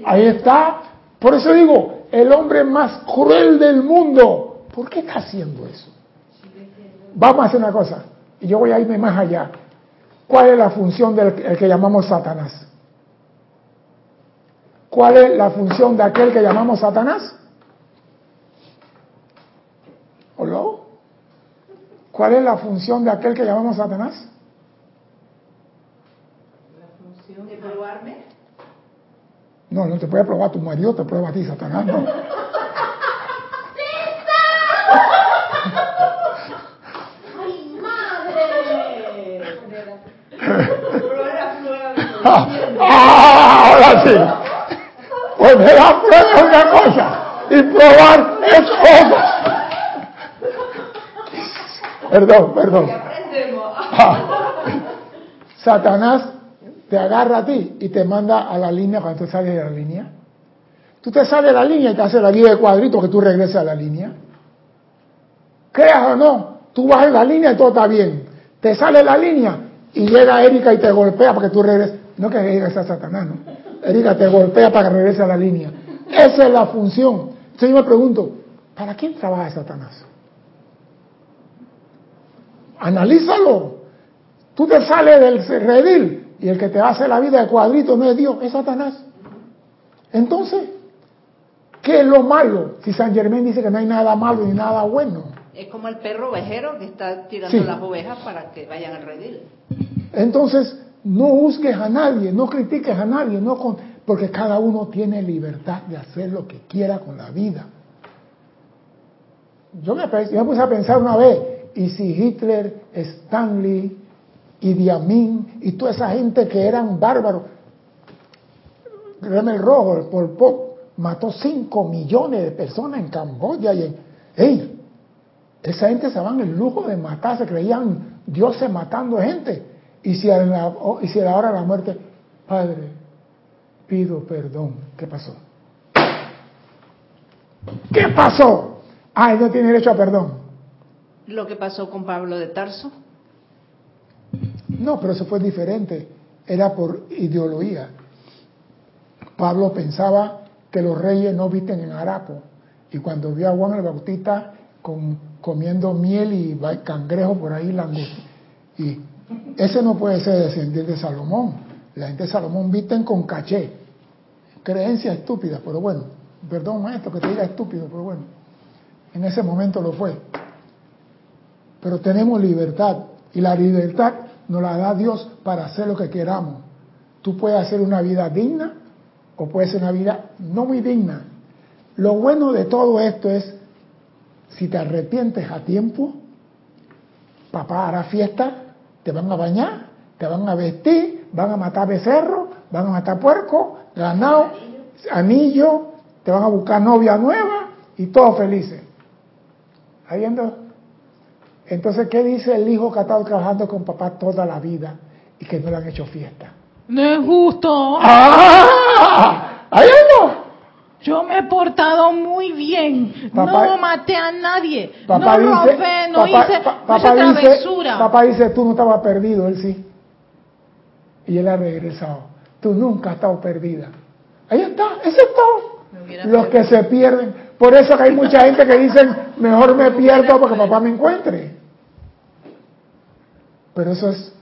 A: Ahí está. Por eso digo, el hombre más cruel del mundo. ¿Por qué está haciendo eso? Vamos a hacer una cosa. Y yo voy a irme más allá. ¿Cuál es la función del el que llamamos Satanás? ¿Cuál es la función de aquel que llamamos Satanás? ¿Hola? ¿Cuál es la función de aquel que llamamos Satanás?
B: ¿De probarme?
A: No, no te puede probar tu marido, te prueba a ti, Satanás. No.
B: ¡Ay, madre! Prueba,
A: Ah, ahora sí. Pues me da prueba una cosa y probar es otra. Perdón, perdón. Ah. Satanás te agarra a ti y te manda a la línea cuando tú sales de la línea. Tú te sales de la línea y te hace la guía de cuadrito que tú regreses a la línea. Creas o no, tú vas en la línea y todo está bien. Te sale la línea y llega Erika y te golpea para que tú regreses. No que regreses a Satanás, no. Erika te golpea para que regrese a la línea. Esa es la función. Entonces yo me pregunto, ¿para quién trabaja Satanás? Analízalo. Tú te sales del redil y el que te hace la vida de cuadrito no es Dios, es Satanás. Entonces, ¿qué es lo malo? Si San Germán dice que no hay nada malo ni nada bueno.
B: Es como el perro ovejero que está tirando
A: Sí.
B: las ovejas para que vayan al redil.
A: Entonces, no juzgues a nadie, no critiques a nadie, no con- porque cada uno tiene libertad de hacer lo que quiera con la vida. Yo me, puse a pensar una vez, y si Hitler, Stanley, Idi Amin y toda esa gente que eran bárbaros, Remel Rojo, el Pol Pot, mató 5 millones de personas en Camboya y en... ¡Ey! Esa gente se van el lujo de matar, se creían dioses matando gente. Y si a la, y si a la hora de la muerte, Padre, pido perdón. ¿Qué pasó? ¿Qué pasó? Ah, él no tiene derecho a perdón.
B: Lo que pasó con Pablo de Tarso.
A: No, pero eso fue diferente. Era por ideología. Pablo pensaba que los reyes no visten en harapo. Y cuando vio a Juan el Bautista con, comiendo miel y cangrejo por ahí, langosta. Y ese no puede ser descendiente de Salomón. La gente de Salomón visten con caché. Creencia estúpida, pero bueno. Perdón, maestro, que te diga estúpido, pero bueno. En ese momento lo fue. pero tenemos libertad y la libertad nos la da Dios para hacer lo que queramos. Tú puedes hacer una vida digna o puedes hacer una vida no muy digna. Lo bueno de todo esto es, si te arrepientes a tiempo, papá hará fiesta, te van a bañar, te van a vestir, van a matar becerros, van a matar puerco, ganado, anillo, te van a buscar novia nueva y todos felices. ¿Está viendo? Entonces, ¿qué dice el hijo que ha estado trabajando con papá toda la vida y que no le han hecho fiesta?
C: No es justo.
A: ¡Ah! ¿Ahí?
C: Yo me he portado muy bien.
A: Papá-
C: no maté a nadie.
A: Papá
C: no
A: dice,
C: robé, no
A: papá,
C: hice,
A: papá
C: hice
A: dice,
C: travesura.
A: papá dice, tú no estabas perdido, él sí. Y él ha regresado. Tú nunca has estado perdida. Ahí está, eso es todo. Los que se pierden. Por eso que hay mucha gente que dicen, mejor me pierdo porque papá me encuentre. Pero eso es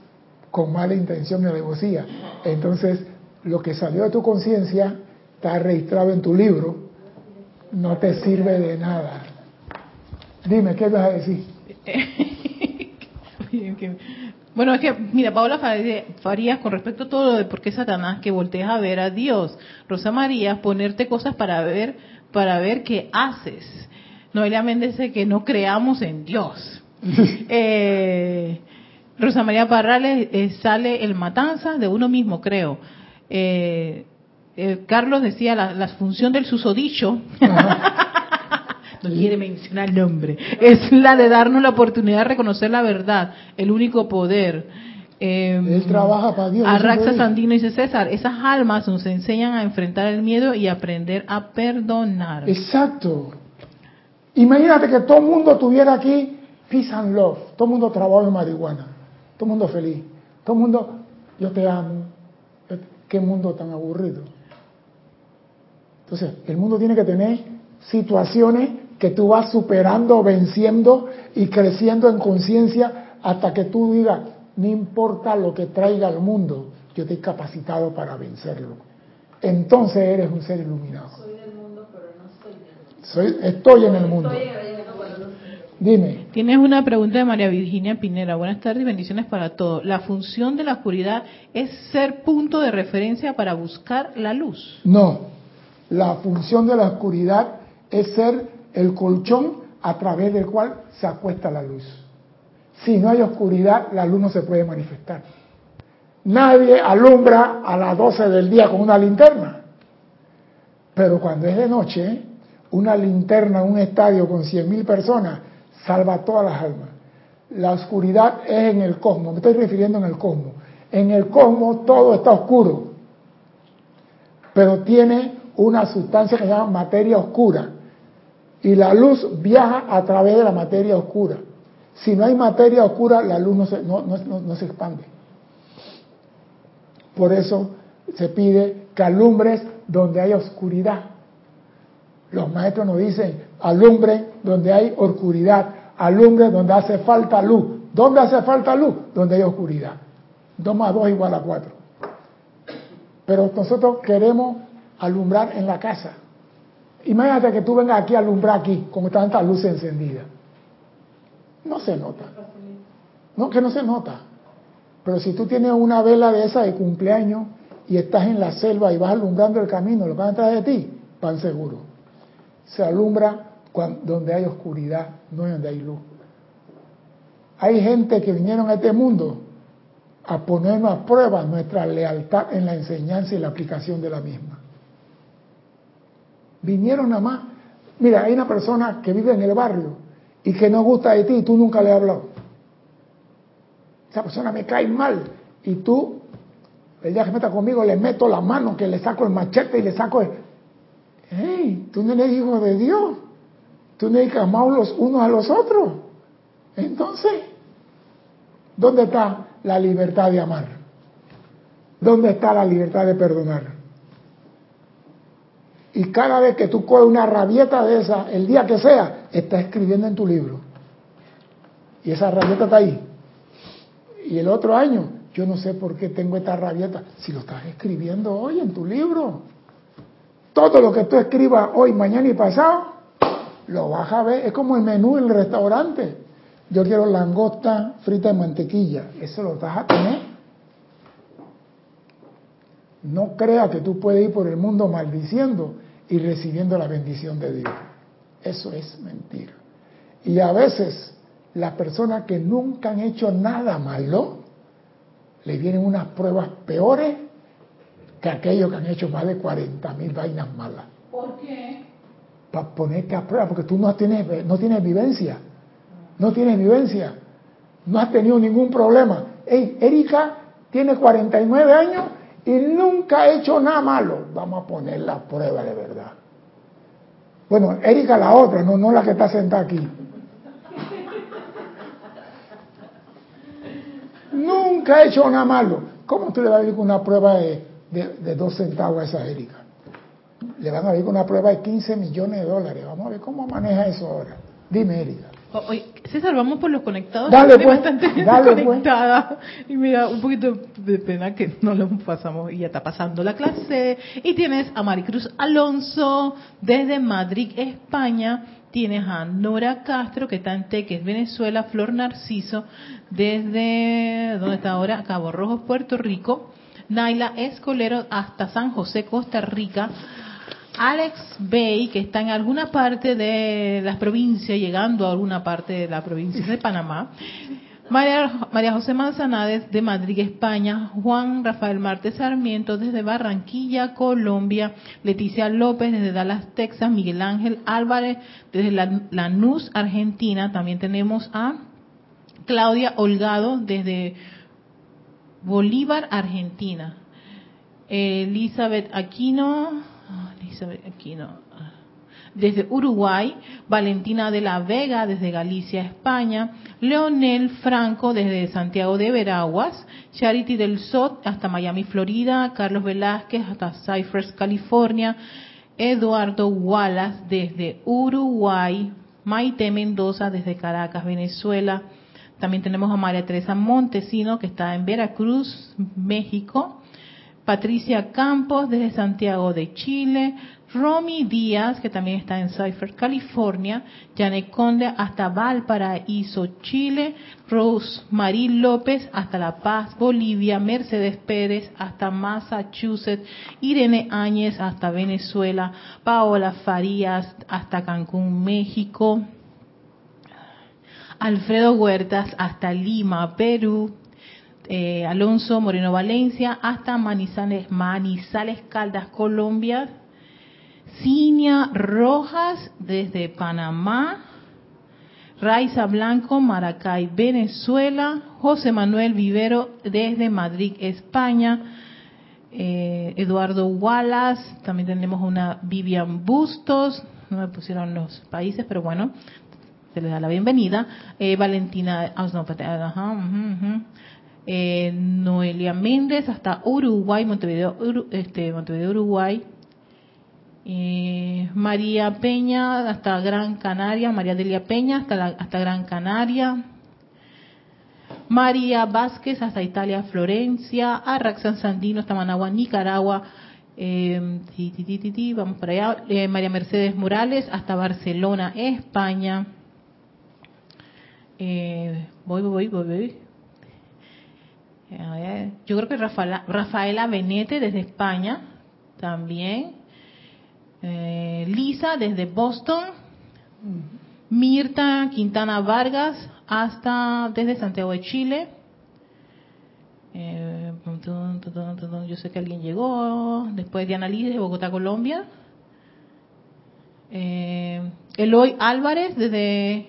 A: con mala intención y alevosía. Entonces, lo que salió de tu conciencia está registrado en tu libro, no te sirve de nada. Dime, ¿qué vas a decir?
C: Bueno, es que, mira, Paola Farías Farías, con respecto a todo lo de por qué Satanás, que voltees a ver a Dios. Rosa María, ponerte cosas para ver, para ver qué haces. Noelia Méndez dice que no creamos en Dios. Eh, Rosa María Parrales eh, sale el matanza de uno mismo, creo. Eh, eh, Carlos decía la, la función del susodicho. no quiere mencionar el nombre. Es la de darnos la oportunidad de reconocer la verdad, el único poder. Eh,
A: Él trabaja para Dios.
C: Arraxa. Sandino dice César, esas almas nos enseñan a enfrentar el miedo y aprender a perdonar.
A: Exacto. Imagínate que todo el mundo tuviera aquí peace and love. Todo el mundo trabaja en marihuana. Todo el mundo feliz. Todo el mundo, yo te amo. Qué mundo tan aburrido. Entonces, el mundo tiene que tener situaciones que tú vas superando, venciendo y creciendo en conciencia hasta que tú digas, no importa lo que traiga al mundo, yo estoy capacitado para vencerlo. Entonces eres un ser iluminado. Soy, estoy en el mundo. Dime.
C: Tienes una pregunta de María Virginia Pinera. Buenas tardes y bendiciones para todos. La función de la oscuridad es ser punto de referencia para buscar la luz.
A: No, la función de la oscuridad es ser el colchón a través del cual se acuesta la luz. Si no hay oscuridad, la luz no se puede manifestar. Nadie alumbra a las 12 del día con una linterna. Pero cuando es de noche, una linterna en un estadio con 100.000 personas salva a todas las almas. La oscuridad es en el cosmos, me estoy refiriendo en el cosmos. En el cosmos todo está oscuro, pero tiene una sustancia que se llama materia oscura. Y la luz viaja a través de la materia oscura. Si no hay materia oscura, la luz no se, no, no- se expande. Por eso se pide que alumbres donde hay oscuridad. Los maestros nos dicen, alumbren donde hay oscuridad, alumbren donde hace falta luz. ¿Dónde hace falta luz? Donde hay oscuridad. 2 más 2 igual a 4. Pero nosotros queremos alumbrar en la casa. Imagínate que tú vengas aquí a alumbrar aquí con tantas luces encendidas. No se nota. No, que no se nota. Pero si tú tienes una vela de esa de cumpleaños y estás en la selva y vas alumbrando el camino, lo que van atrás de ti, van seguro. Se alumbra cuan- donde hay oscuridad, no donde hay luz. Hay gente que vinieron a este mundo a ponernos a prueba nuestra lealtad en la enseñanza y la aplicación de la misma. Vinieron nada más. Mira, hay una persona que vive en el barrio y que no gusta de ti y tú nunca le has hablado. Esa persona me cae mal y tú, el día que meta conmigo, le meto la mano, que le saco el machete y le saco el... ¡Hey! Tú no eres hijo de Dios. Tú no eres amados los unos a los otros. Entonces, ¿dónde está la libertad de amar? ¿Dónde está la libertad de perdonar? Y cada vez que tú coges una rabieta de esa, el día que sea, estás escribiendo en tu libro. Y esa rabieta está ahí. Y el otro año, yo no sé por qué tengo esta rabieta. Si lo estás escribiendo hoy en tu libro. Todo lo que tú escribas hoy, mañana y pasado, lo vas a ver. Es como el menú en el restaurante. yo quiero langosta frita en mantequilla. Eso lo vas a tener. No crea que tú puedes ir por el mundo maldiciendo y recibiendo la bendición de Dios. Eso es mentira. Y a veces las personas que nunca han hecho nada malo, le vienen unas pruebas peores que aquellos que han hecho más de 40 mil vainas malas.
C: ¿Por qué?
A: Para ponerte a prueba, porque tú no tienes, no tienes vivencia. No tienes vivencia. No has tenido ningún problema. Hey, Erika tiene 49 años y nunca ha hecho nada malo. Vamos a poner la prueba de verdad. Bueno, Erika la otra, no, no la que está sentada aquí. Nunca ha hecho nada malo. ¿Cómo tú le vas a ir con una prueba de, de, dos centavos a esa Erika? Le van a ir con una prueba de 15 millones de dólares. Vamos a ver cómo maneja eso ahora. Dime, Erika.
C: Oye, César, vamos por los conectados.
A: Dale, pues,
C: bastante gente
A: dale, pues.
C: conectada y me da un poquito de pena que no lo pasamos y ya está pasando la clase. Y tienes a Maricruz Alonso desde Madrid, España. Tienes a Nora Castro, que está en Teques, Venezuela. Flor Narciso, desde, ¿dónde está ahora? Cabo Rojo, Puerto Rico. Naila Escolero, hasta San José, Costa Rica. Alex Bay, que está en alguna parte de las provincias, llegando a alguna parte de la provincia de Panamá. María, María José Manzanades de Madrid, España. Juan Rafael Martes Sarmiento desde Barranquilla, Colombia. Leticia López desde Dallas, Texas. Miguel Ángel Álvarez desde la- Lanús, Argentina. También tenemos a Claudia Holgado desde Bolívar, Argentina. Elizabeth Aquino, desde Uruguay, Valentina de la Vega desde Galicia, España, Leonel Franco desde Santiago de Veraguas, Charity del Sot hasta Miami, Florida, Carlos Velázquez hasta Cypress, California, Eduardo Wallace desde Uruguay, Maite Mendoza desde Caracas, Venezuela, también tenemos a María Teresa Montesino que está en Veracruz, México, Patricia Campos desde Santiago de Chile, Romy Díaz, que también está en Cypher, California, Janet Conde hasta Valparaíso, Chile, Rosemary López hasta La Paz, Bolivia, Mercedes Pérez hasta Massachusetts, Irene Áñez hasta Venezuela, Paola Farías hasta Cancún, México, Alfredo Huertas hasta Lima, Perú, eh, Alonso Moreno Valencia hasta Manizales, Manizales Caldas, Colombia, Cinia Rojas desde Panamá, Raiza Blanco, Maracay, Venezuela, José Manuel Vivero desde Madrid, España, eh, Eduardo Wallace, también tenemos una Vivian Bustos, no me pusieron los países, pero bueno, se les da la bienvenida. Eh, Valentina, ah, no, ujú. Eh, Noelia Méndez hasta Uruguay, Montevideo, este, Montevideo, Uruguay. Eh, María Peña hasta Gran Canaria, María Delia Peña hasta, hasta Gran Canaria. María Vázquez hasta Italia, Florencia. Arraxan Sandino hasta Managua, Nicaragua. Eh, ti, ti, ti, vamos para allá. Eh, María Mercedes Morales hasta Barcelona, España. Eh, voy, voy, voy, voy. Ver, Yo creo que Rafaela, Benete desde España también. Eh, Lisa desde Boston. Mirta Quintana Vargas hasta desde Santiago de Chile. Eh, yo sé que alguien llegó. Después Diana Liz de Bogotá, Colombia. Eh, Eloy Álvarez desde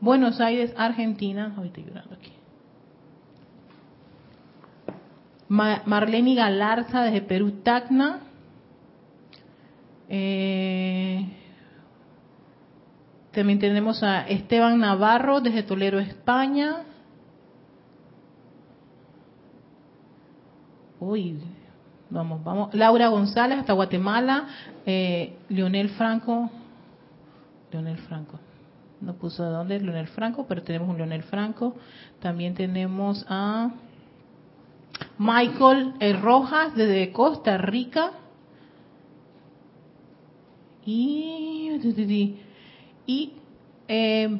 C: Buenos Aires, Argentina. Estoy llorando aquí. Ma- Marlene Galarza desde Perú, Tacna. Eh, también tenemos a Esteban Navarro desde Toledo, España. Uy, vamos, vamos. Laura González hasta Guatemala. Eh, Leonel Franco. Leonel Franco. No puso de dónde Leonel Franco, pero tenemos un Leonel Franco. También tenemos a Michael eh, Rojas desde Costa Rica. Y, y eh,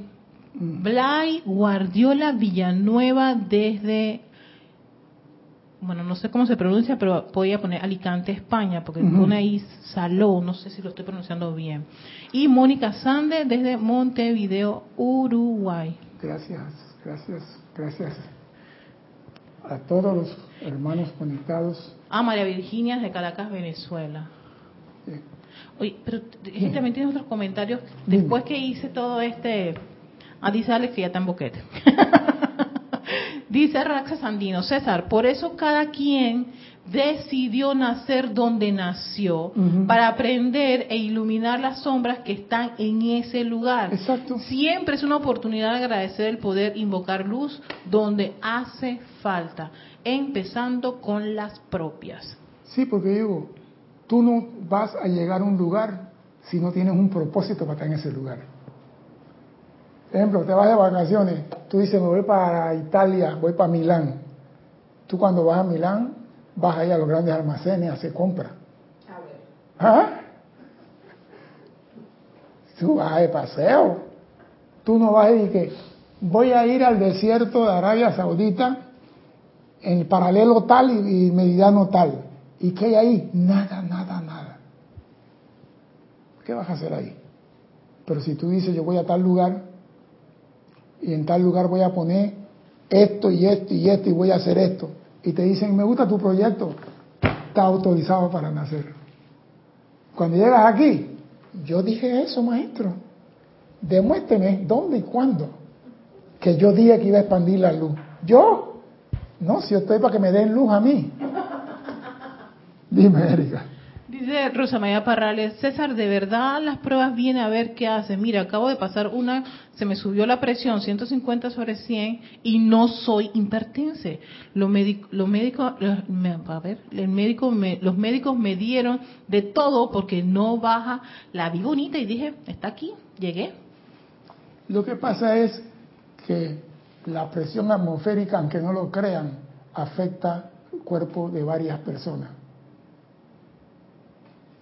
C: Blay Guardiola Villanueva desde, bueno, no sé cómo se pronuncia, pero voy a poner Alicante, España, porque pone ahí Saló, no sé si lo estoy pronunciando bien. Y Mónica Sande desde Montevideo, Uruguay.
A: Gracias, gracias, gracias a todos los hermanos conectados.
C: Ah, María Virginia de Caracas, Venezuela.
A: Sí.
C: Oye, pero ella también otros comentarios.
A: Dime.
C: Después que hice todo este... Ah, dice Alex que ya está en boquete. dice Raxa Sandino, César, por eso cada quien decidió nacer donde nació para aprender e iluminar las sombras que están en ese lugar.
A: Exacto.
C: Siempre es una oportunidad de agradecer el poder invocar luz donde hace falta, empezando con las propias.
A: Sí, porque digo, tú no vas a llegar a un lugar si no tienes un propósito para estar en ese lugar. Ejemplo, te vas de vacaciones, tú dices, me voy para Italia, voy para Milán. Tú cuando vas a Milán, vas ahí a los grandes almacenes a hacer compras.
B: A ver.
A: ¿Ah? Tú vas de paseo. Tú no vas a decir que voy a ir al desierto de Arabia Saudita en el paralelo tal y, y meridiano tal. ¿Y qué hay ahí? Nada, nada, nada. ¿Qué vas a hacer ahí? Pero si tú dices yo voy a tal lugar y en tal lugar voy a poner esto y esto y esto y voy a hacer esto y te dicen me gusta tu proyecto, está autorizado para nacer. Cuando llegas aquí, yo dije eso, maestro. Demuéstreme dónde y cuándo. Que yo dije que iba a expandir la luz. ¿Yo? No, si yo estoy para que me den luz a mí. Dime, Erika.
C: Dice Rosa María Parrales, César, de verdad las pruebas vienen a ver qué hace. Mira, acabo de pasar una, se me subió la presión 150 sobre 100 y no soy hipertense. Los médicos, los médicos, médico me- los médicos me dieron de todo porque no baja. La vi y dije, está aquí, llegué.
A: Lo que pasa es que la presión atmosférica, aunque no lo crean, afecta el cuerpo de varias personas.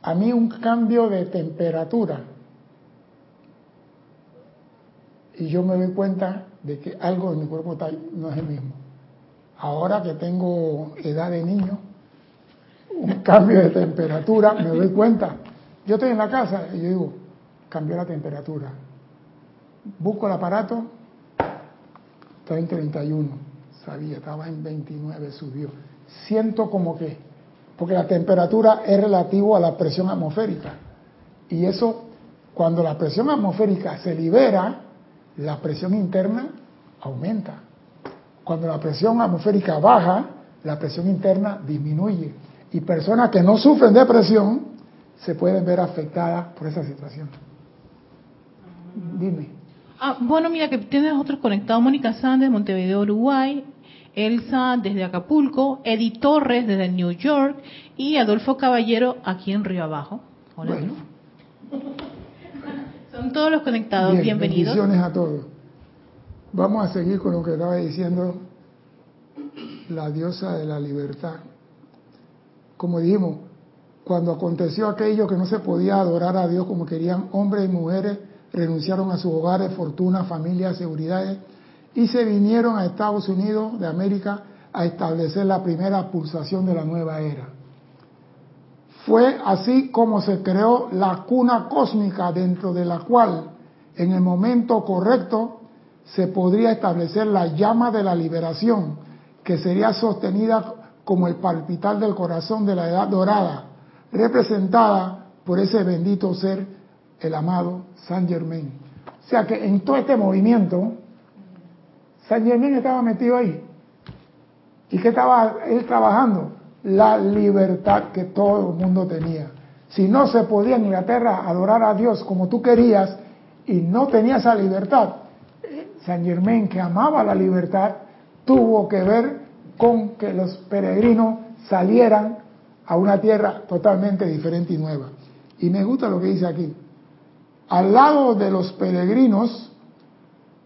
A: A mí un cambio de temperatura y yo me doy cuenta de que algo en mi cuerpo está- no es el mismo. Ahora que tengo edad de niño, un cambio de temperatura, me doy cuenta. Yo estoy en la casa y yo digo, cambió la temperatura. Busco el aparato, está en 31. Sabía, estaba en 29, subió. Siento como que, porque la temperatura es relativo a la presión atmosférica. Y eso, cuando la presión atmosférica se libera, la presión interna aumenta. Cuando la presión atmosférica baja, la presión interna disminuye. Y personas que no sufren de presión se pueden ver afectadas por esa situación. Dime.
C: Ah, bueno, mira que tienes otros conectados. Mónica Sández, de Montevideo, Uruguay. Elsa desde Acapulco. Eddie Torres desde New York. Y Adolfo Caballero aquí en Río Abajo. Hola.
A: Bueno,
C: Son todos los conectados.
A: bien,
C: Bienvenidos.
A: bendiciones a todos. Vamos a seguir con lo que estaba diciendo la diosa de la libertad. Como dijimos, cuando aconteció aquello que no se podía adorar a Dios como querían hombres y mujeres, renunciaron a sus hogares, fortunas, familias, seguridades y se vinieron a Estados Unidos de América a establecer la primera pulsación de la nueva era. Fue así como se creó la cuna cósmica dentro de la cual en el momento correcto se podría establecer la llama de la liberación que sería sostenida como el palpitar del corazón de la edad dorada, representada por ese bendito ser, el amado Saint Germain. O sea que en todo este movimiento, Saint Germain estaba metido ahí. ¿Y qué estaba él trabajando? La libertad que todo el mundo tenía. Si no se podía en Inglaterra adorar a Dios como tú querías y no tenía esa libertad, San Germain, que amaba la libertad, tuvo que ver con que los peregrinos salieran a una tierra totalmente diferente y nueva. Y me gusta lo que dice aquí. Al lado de los peregrinos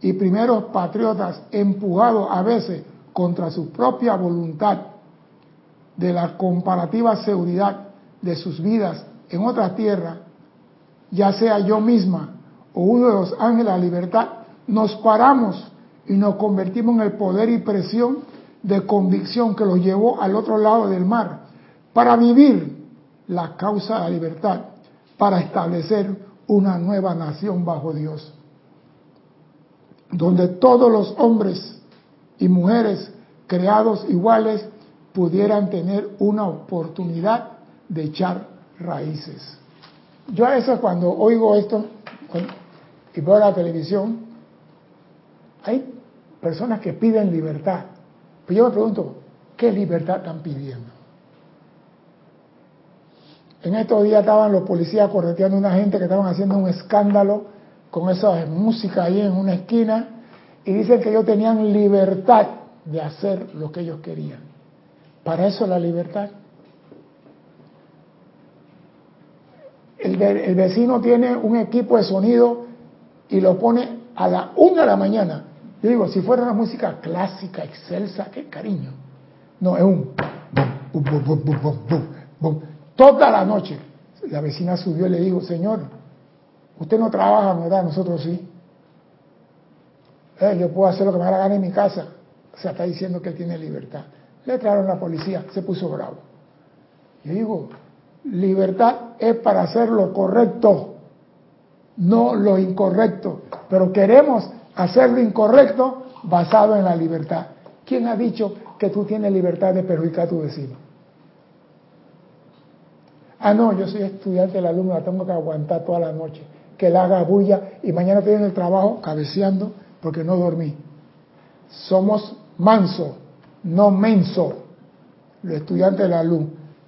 A: y primeros patriotas empujados a veces contra su propia voluntad de la comparativa seguridad de sus vidas en otra tierra, ya sea yo misma o uno de los ángeles de la libertad, nos paramos y nos convertimos en el poder y presión de convicción que los llevó al otro lado del mar para vivir la causa de la libertad, para establecer una nueva nación bajo Dios, donde todos los hombres y mujeres creados iguales pudieran tener una oportunidad de echar raíces. Yo a veces cuando oigo esto y veo la televisión, hay personas que piden libertad. Pero yo me pregunto, ¿qué libertad están pidiendo? En estos días estaban los policías correteando a una gente que estaban haciendo un escándalo con esa música ahí en una esquina y dicen que ellos tenían libertad de hacer lo que ellos querían. Para eso la libertad. El, vecino tiene un equipo de sonido y lo pone a la una de la mañana. Yo digo, si fuera una música clásica, excelsa, qué cariño. No, es un Toda la noche. La vecina subió y le dijo, señor, usted no trabaja, ¿verdad? Nosotros sí. Eh, yo puedo hacer lo que me da la gana en mi casa. O sea, está diciendo que tiene libertad. Le trajeron la policía, se puso bravo. Yo digo, libertad es para hacer lo correcto, no lo incorrecto. Pero queremos hacer lo incorrecto basado en la libertad. ¿Quién ha dicho que tú tienes libertad de perjudicar a tu vecino? Ah, no, yo soy estudiante del alumno, la tengo que aguantar toda la noche. Que él haga bulla y mañana estoy el trabajo cabeceando porque no dormí. Somos manso, no menso, los estudiantes de la luz.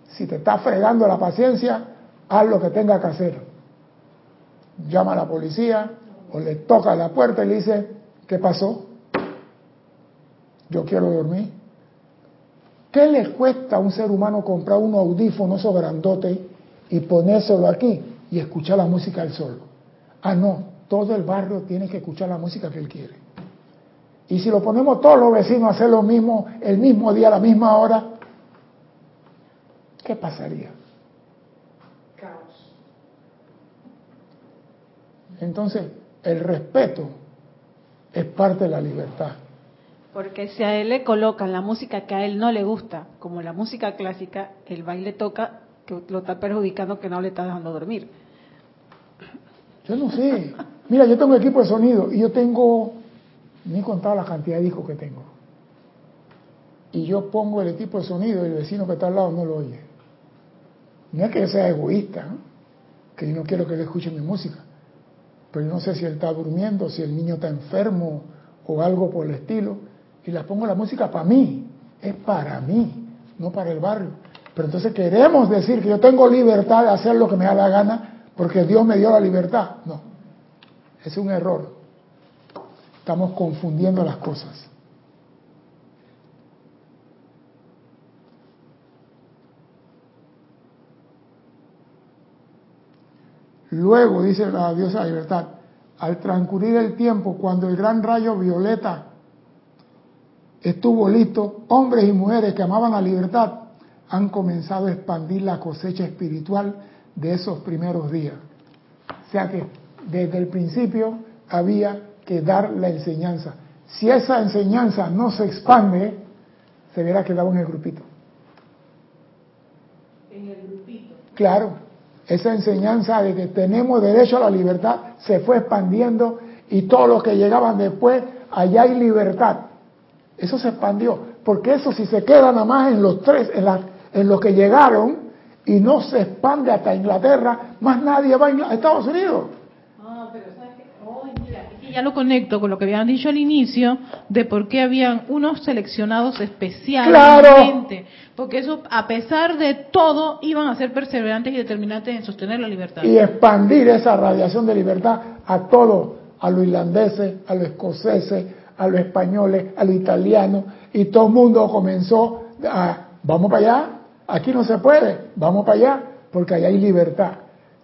A: Si te está fregando la paciencia, haz lo que tenga que hacer. Llama a la policía o le toca la puerta y le dice, ¿qué pasó? Yo quiero dormir. ¿Qué le cuesta a un ser humano comprar un audífono sobrandote y ponérselo aquí y escuchar la música del solo? Ah, no, todo el barrio tiene que escuchar la música que él quiere. Y si lo ponemos todos los vecinos a hacer lo mismo el mismo día, a la misma hora, ¿qué pasaría? Caos. Entonces, el respeto es parte de la libertad.
D: Porque si a él le colocan la música que a él no le gusta, como la música clásica, el baile toca que lo está perjudicando, que no le está dejando dormir.
A: Yo no sé. Mira, yo tengo equipo de sonido y yo tengo, ni contado la cantidad de discos que tengo. Y yo pongo el equipo de sonido y el vecino que está al lado no lo oye. No es que yo sea egoísta, que yo no quiero que él escuche mi música. Pero yo no sé si él está durmiendo, si el niño está enfermo o algo por el estilo y la pongo la música para mí, es para mí, no para el barrio. Pero entonces queremos decir que yo tengo libertad de hacer lo que me da la gana porque Dios me dio la libertad. No, es un error. Estamos confundiendo las cosas. Luego, dice la diosa libertad, al transcurrir el tiempo, cuando el gran rayo violeta estuvo listo, hombres y mujeres que amaban la libertad han comenzado a expandir la cosecha espiritual de esos primeros días. O sea que desde el principio había que dar la enseñanza. Si esa enseñanza no se expande, se hubiera quedado en el grupito.
C: En el grupito.
A: Claro, esa enseñanza de que tenemos derecho a la libertad se fue expandiendo y todos los que llegaban después, allá hay libertad. Eso se expandió, porque eso si se queda nada más en los tres, en, la, en los que llegaron y no se expande hasta Inglaterra, más nadie va a Estados Unidos.
C: Ah, pero sabes oh, mira, ya lo conecto con lo que habían dicho al inicio de por qué habían unos seleccionados especialmente, porque eso a pesar de todo iban a ser perseverantes y determinantes en sostener la libertad.
A: Y expandir esa radiación de libertad a todos, a los irlandeses, a los escoceses, a los españoles, a los italianos, y todo el mundo comenzó a, vamos para allá, aquí no se puede, vamos para allá, porque allá hay libertad.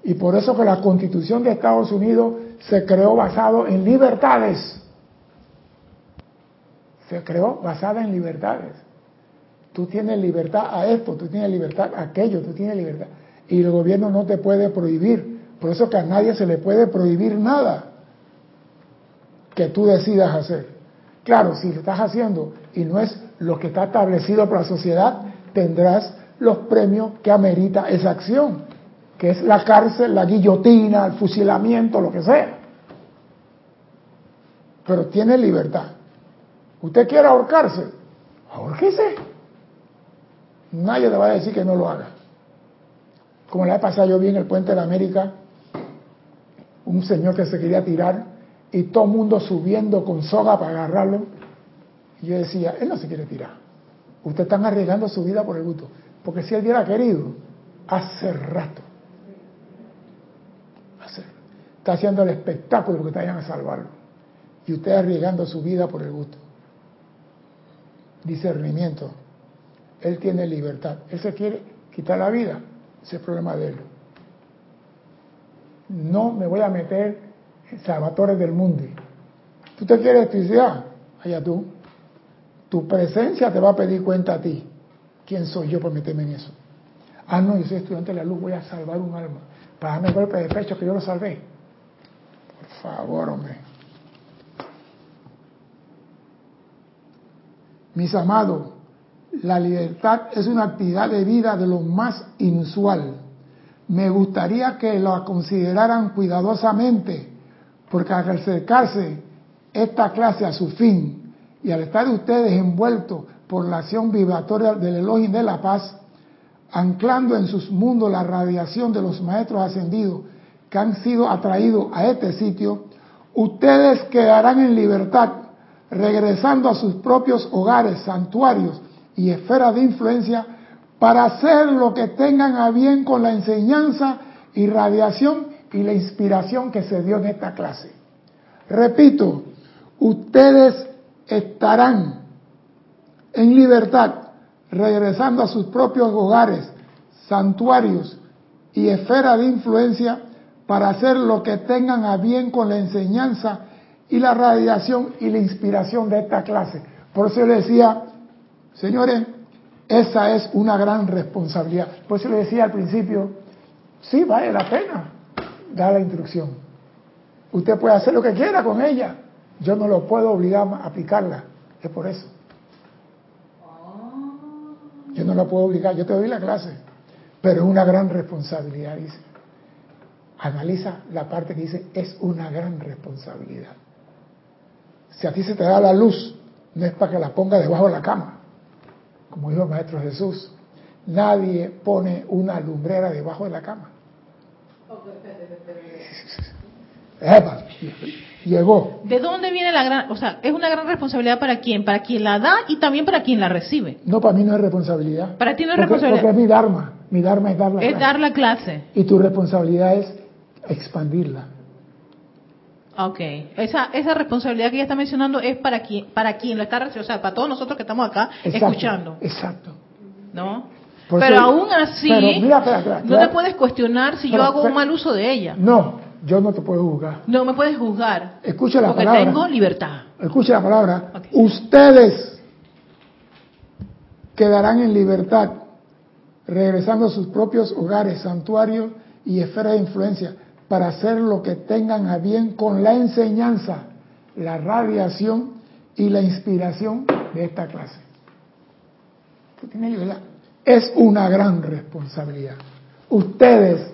A: Y por eso que la constitución de Estados Unidos se creó basado en libertades. Se creó basada en libertades. Tú tienes libertad a esto, tú tienes libertad a aquello, tú tienes libertad. Y el gobierno no te puede prohibir. Por eso que a nadie se le puede prohibir nada. que tú decidas hacer. Claro, si lo estás haciendo y no es lo que está establecido por la sociedad, tendrás los premios que amerita esa acción, que es la cárcel, la guillotina, el fusilamiento, lo que sea. Pero tiene libertad. ¿Usted quiere ahorcarse? Ahorquese. Nadie le va a decir que no lo haga. Como la vez pasada yo vi en el puente de la América un señor que se quería tirar y todo el mundo subiendo con soga para agarrarlo. Yo decía, él no se quiere tirar. Ustedes están arriesgando su vida por el gusto. Porque si él hubiera querido, hace rato. Está haciendo el espectáculo que te vayan a salvarlo. Y usted arriesgando su vida por el gusto. Discernimiento. Él tiene libertad. Él se quiere quitar la vida. Ese es el problema de él. No me voy a meter en salvatores del mundo. ¿Tú te quieres electricidad? Allá tú. Tu presencia te va a pedir cuenta a ti. ¿Quién soy yo para meterme en eso? Ah, no, yo soy estudiante de la luz, voy a salvar un alma. Para darme golpe de pecho que yo lo salvé. Por favor, hombre. Mis amados, la libertad es una actividad de vida de lo más inusual. Me gustaría que la consideraran cuidadosamente, porque al acercarse esta clase a su fin y al estar ustedes envueltos por la acción vibratoria del elogio de la paz, anclando en sus mundos la radiación de los maestros ascendidos que han sido atraídos a este sitio, ustedes quedarán en libertad, regresando a sus propios hogares, santuarios y esferas de influencia para hacer lo que tengan a bien con la enseñanza y radiación y la inspiración que se dio en esta clase. Repito, ustedes estarán en libertad, regresando a sus propios hogares, santuarios y esferas de influencia para hacer lo que tengan a bien con la enseñanza y la radiación y la inspiración de esta clase. Por eso le decía, señores, esa es una gran responsabilidad. Por eso le decía al principio, sí, vale la pena dar la instrucción. Usted puede hacer lo que quiera con ella. Yo no lo puedo obligar a aplicarla. Es por eso. Yo no la puedo obligar, yo te doy la clase, pero es una gran responsabilidad, dice. Analiza la parte que dice, es una gran responsabilidad. Si a ti se te da la luz, no es para que la ponga debajo de la cama, como dijo el Maestro Jesús. Nadie pone una lumbrera debajo de la cama. Llegó.
C: ¿De dónde viene la gran, o sea, es una gran responsabilidad para quién? Para quien la da y también para quien la recibe.
A: No, para mí no es responsabilidad.
C: Para ti no es
A: porque,
C: responsabilidad.
A: Porque es mi dharma. Mi dharma es dar la
C: Es
A: clase.
C: dar la clase.
A: Y tu responsabilidad es expandirla.
C: Ok. Esa, esa responsabilidad que ella está mencionando es para quien, para quien lo está recibiendo, o sea, para todos nosotros que estamos acá
A: Exacto,
C: escuchando.
A: Exacto.
C: ¿No? Pero aún así,
A: pero mira, espera, espera,
C: no te puedes cuestionar si
A: Pero,
C: yo hago un mal uso de ella.
A: No, yo no te puedo juzgar.
C: No me puedes juzgar.
A: Escucha la
C: porque
A: palabra.
C: tengo libertad.
A: Escucha la palabra. Ustedes quedarán en libertad, regresando a sus propios hogares, santuarios y esferas de influencia, para hacer lo que tengan a bien con la enseñanza, la radiación y la inspiración de esta clase. Es una gran responsabilidad. Ustedes,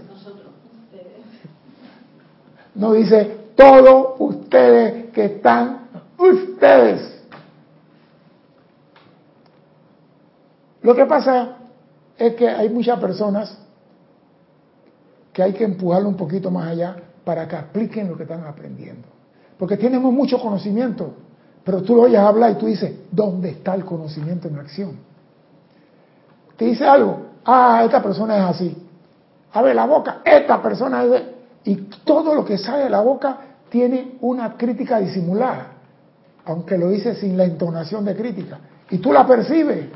A: no dice todos ustedes que están, ustedes. Lo que pasa es que hay muchas personas que hay que empujarlo un poquito más allá para que apliquen lo que están aprendiendo. Porque tenemos mucho conocimiento, pero tú lo oyes hablar y tú dices, ¿dónde está el conocimiento en acción? Te dice algo, ah, esta persona es así. Abre la boca, esta persona es... de-". Y todo lo que sale de la boca tiene una crítica disimulada, aunque lo dice sin la entonación de crítica. Y tú la percibes.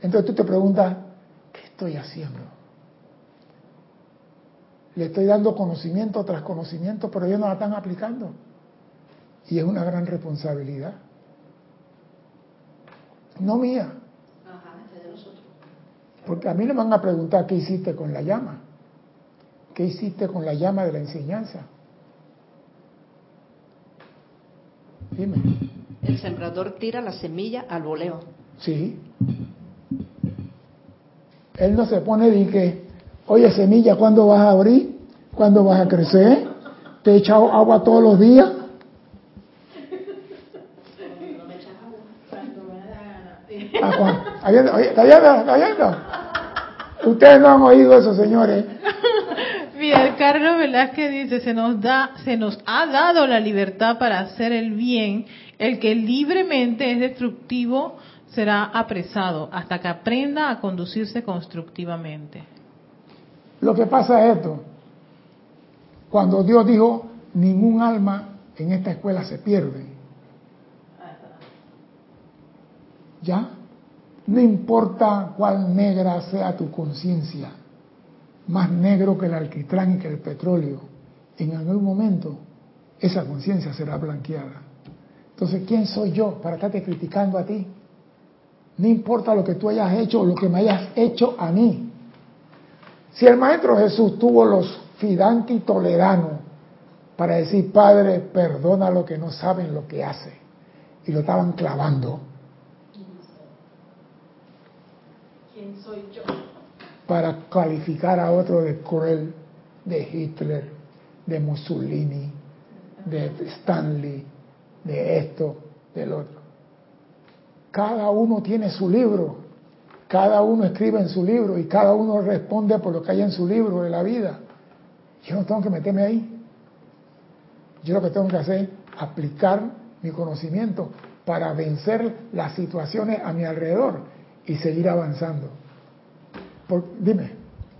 A: Entonces tú te preguntas, ¿qué estoy haciendo? Le estoy dando conocimiento tras conocimiento, pero ellos no la están aplicando. Y es una gran responsabilidad. No mía.
B: Ajá, es de nosotros.
A: Porque a mí me van a preguntar qué hiciste con la llama. ¿Qué hiciste con la llama de la enseñanza? Dime.
B: El sembrador tira la semilla al voleo.
A: Sí. Él no se pone de que, oye semilla, ¿cuándo vas a abrir? ¿Cuándo vas a crecer? ¿Te he echado agua todos los días? Ah, Juan, ahí anda, oye, ¿está yendo? ¿Está yendo? Ustedes no han oído eso, señores.
C: Carlos Velázquez dice, se nos da, se nos ha dado la libertad para hacer el bien. El que libremente es destructivo será apresado hasta que aprenda a conducirse constructivamente.
A: Lo que pasa es esto. Cuando Dios dijo, ningún alma en esta escuela se pierde. ¿Ya? No importa cuál negra sea tu conciencia, más negro que el alquitrán y que el petróleo, en algún momento esa conciencia será blanqueada. Entonces, ¿quién soy yo para estarte criticando a ti? No importa lo que tú hayas hecho o lo que me hayas hecho a mí. Si el Maestro Jesús tuvo los fidanti toleranos para decir, Padre, perdona lo que no saben lo que hace, y lo estaban clavando,
D: ¿Quién soy yo?
A: Para calificar a otro de cruel, de Hitler, de Mussolini, de Stanley, de esto, del otro. Cada uno tiene su libro, cada uno escribe en su libro y cada uno responde por lo que hay en su libro de la vida. Yo no tengo que meterme ahí. Yo lo que tengo que hacer es aplicar mi conocimiento para vencer las situaciones a mi alrededor y seguir avanzando. Por- dime.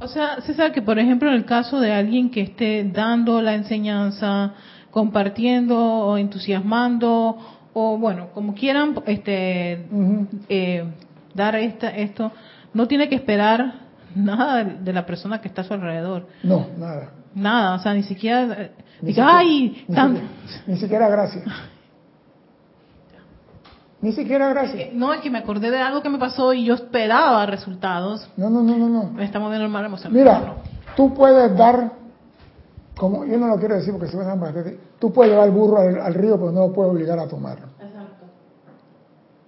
C: O sea, César, que por ejemplo en el caso de alguien que esté dando la enseñanza, compartiendo o entusiasmando, o bueno, como quieran, este,
A: Ujú.
C: eh, dar esta, esto, no tiene que esperar nada de la persona que está a su alrededor.
A: No, nada.
C: Nada, o sea, ni siquiera,
A: Ni
C: diga,
A: siquiera-
C: ay,
A: ni
C: tan-
A: siquiera- ni siquiera gracias. Ni siquiera gracias.
C: no, es que me acordé de algo que me pasó y yo esperaba resultados.
A: No, no, no, no, no.
C: Me estamos viendo el mal emocional.
A: Mira, tú puedes dar, como yo no lo quiero decir porque se van a matar, tú puedes llevar el burro al, al río, pero no lo puedes obligar a tomarlo.
C: Exacto.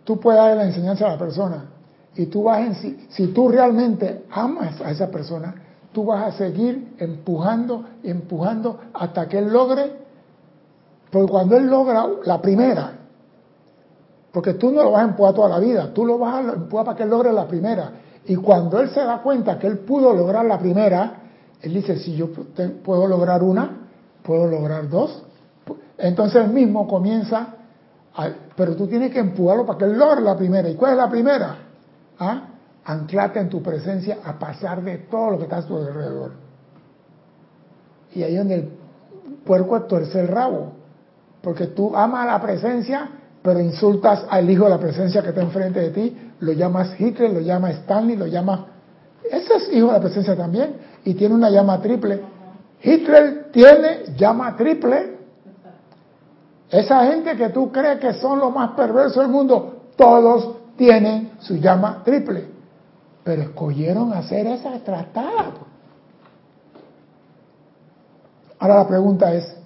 A: Tú puedes darle la enseñanza a la persona y tú vas en, si, si tú realmente amas a esa persona, tú vas a seguir empujando y empujando hasta que él logre, porque cuando él logra la primera, porque tú no lo vas a empujar toda la vida, tú lo vas a empujar para que él logre la primera. Y cuando él se da cuenta que él pudo lograr la primera, él dice, si yo puedo lograr una, puedo lograr dos. Entonces él mismo comienza, pero tú tienes que empujarlo para que él logre la primera. ¿Y cuál es la primera? ¿Ah? Anclate en tu presencia a pasar de todo lo que está a tu alrededor. Y ahí donde el puerco tuerce el rabo. Porque tú amas la presencia, pero insultas al hijo de la presencia que está enfrente de ti, lo llamas Hitler, lo llamas Stanley, lo llamas... Ese es hijo de la presencia también, y tiene una llama triple. Hitler tiene llama triple. Esa gente que tú crees que son los más perversos del mundo, todos tienen su llama triple. Pero escogieron hacer esa tratada. Ahora la pregunta es,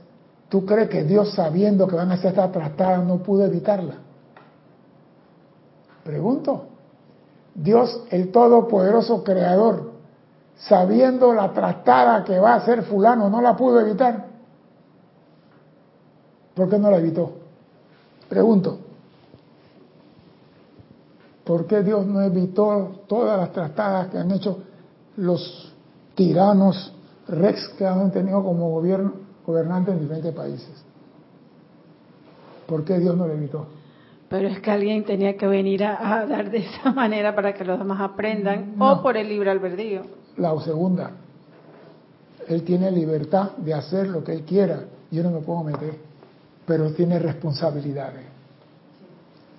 A: ¿tú crees que Dios sabiendo que van a esta tratada no pudo evitarla? Pregunto. Dios, el todopoderoso creador, sabiendo la tratada que va a hacer fulano, no la pudo evitar. ¿Por qué no la evitó? Pregunto. ¿Por qué Dios no evitó todas las tratadas que han hecho los tiranos rex que han tenido como gobierno, gobernantes en diferentes países? ¿Por qué Dios no lo evitó?
D: Pero es que alguien tenía que venir a, a dar de esa manera para que los demás aprendan,
A: No.
D: o por el libre albedrío.
A: La segunda, Él tiene libertad de hacer lo que Él quiera. Yo no me puedo meter, pero tiene responsabilidades.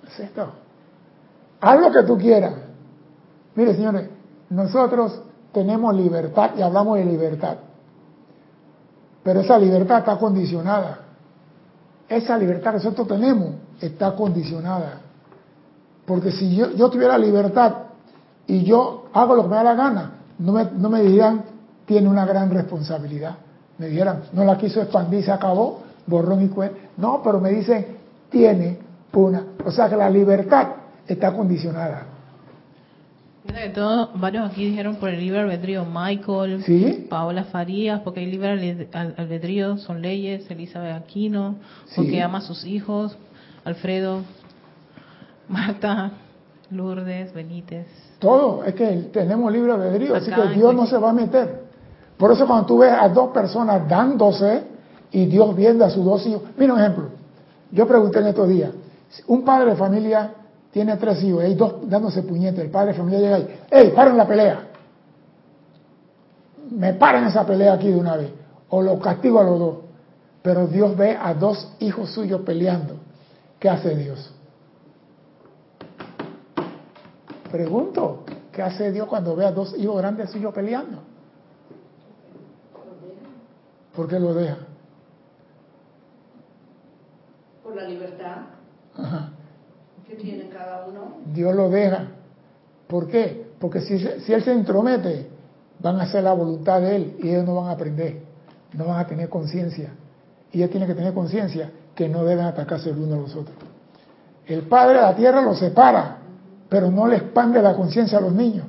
A: Es esto. Haz lo que tú quieras. Mire, señores, nosotros tenemos libertad y hablamos de libertad. Pero esa libertad está condicionada. Esa libertad que nosotros tenemos está condicionada. Porque si yo, yo tuviera libertad y yo hago lo que me da la gana, no me, no me dirían, tiene una gran responsabilidad. Me dijeran, no la quiso expandir, se acabó, borrón y cuenta. No, pero me dicen, tiene una. O sea que la libertad está condicionada.
C: Que todos, varios aquí dijeron por el libre albedrío, Michael,
A: ¿Sí?
C: Paola Farías, porque el libre albedrío son leyes, Elizabeth Aquino,
A: Sí.
C: porque ama a sus hijos, Alfredo, Marta, Lourdes, Benítez.
A: Todo, es que tenemos libre albedrío, así que Dios no se va a meter. Por eso cuando tú ves a dos personas dándose y Dios viendo a sus dos hijos. Mira un ejemplo. Yo pregunté en estos días, un padre de familia tiene tres hijos, hay dos dándose puñetes, el padre de familia llega ahí, ¡Ey, paren la pelea! Me paran esa pelea aquí de una vez, o los castigo a los dos. Pero Dios ve a dos hijos suyos peleando. ¿Qué hace Dios? Pregunto, ¿qué hace Dios cuando ve a dos hijos grandes suyos peleando? ¿Por qué lo deja?
B: Por la libertad
A: Ajá.
B: Que cada uno.
A: Dios lo deja. ¿Por qué? Porque si, Él se intromete, van a hacer la voluntad de Él y ellos no van a aprender, no van a tener conciencia. Y ellos tienen que tener conciencia que no deben atacarse el uno a los otros. El Padre de la tierra los separa, pero no le expande la conciencia a los niños.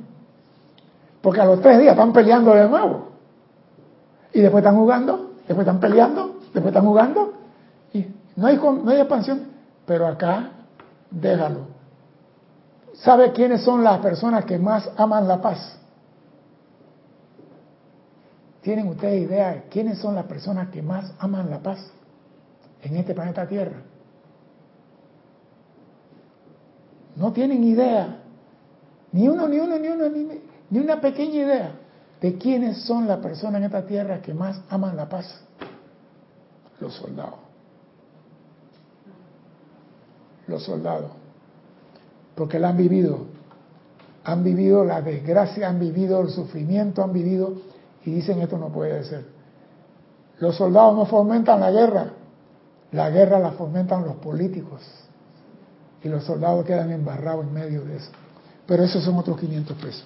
A: Porque a los tres días están peleando de nuevo. Y después están jugando, después están peleando, después están jugando. Y no hay expansión. Pero acá, déjalo. ¿Sabe quiénes son las personas que más aman la paz? ¿Tienen ustedes idea de quiénes son las personas que más aman la paz en este planeta Tierra? No tienen idea, ni uno, ni uno, ni uno, ni, una pequeña idea de quiénes son las personas en esta Tierra que más aman la paz. Los soldados. Los soldados porque la han vivido. Han vivido la desgracia, han vivido el sufrimiento, han vivido y dicen esto no puede ser. Los soldados no fomentan la guerra, la guerra la fomentan los políticos y los soldados quedan embarrados en medio de eso. Pero esos son otros 500 pesos.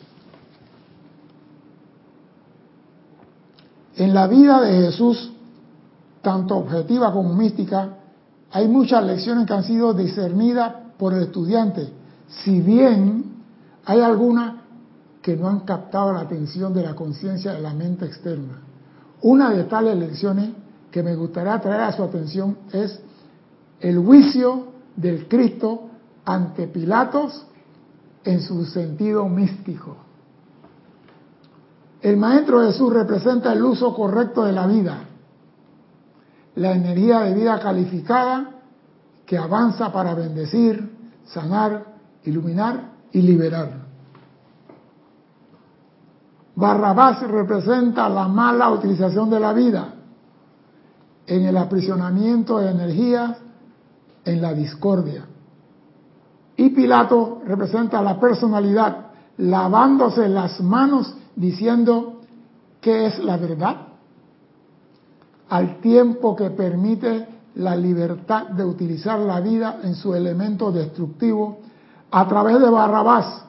A: En la vida de Jesús, tanto objetiva como mística, hay muchas lecciones que han sido discernidas por el estudiante, si bien hay algunas que no han captado la atención de la conciencia de la mente externa. Una de tales lecciones que me gustaría traer a su atención es el juicio del Cristo ante Pilatos en su sentido místico. El Maestro Jesús representa el uso correcto de la vida, la energía de vida calificada que avanza para bendecir, sanar, iluminar y liberar. Barrabás representa la mala utilización de la vida en el aprisionamiento de energías, en la discordia. Y Pilato representa la personalidad, lavándose las manos diciendo qué es la verdad, al tiempo que permite la libertad de utilizar la vida en su elemento destructivo a través de Barrabás,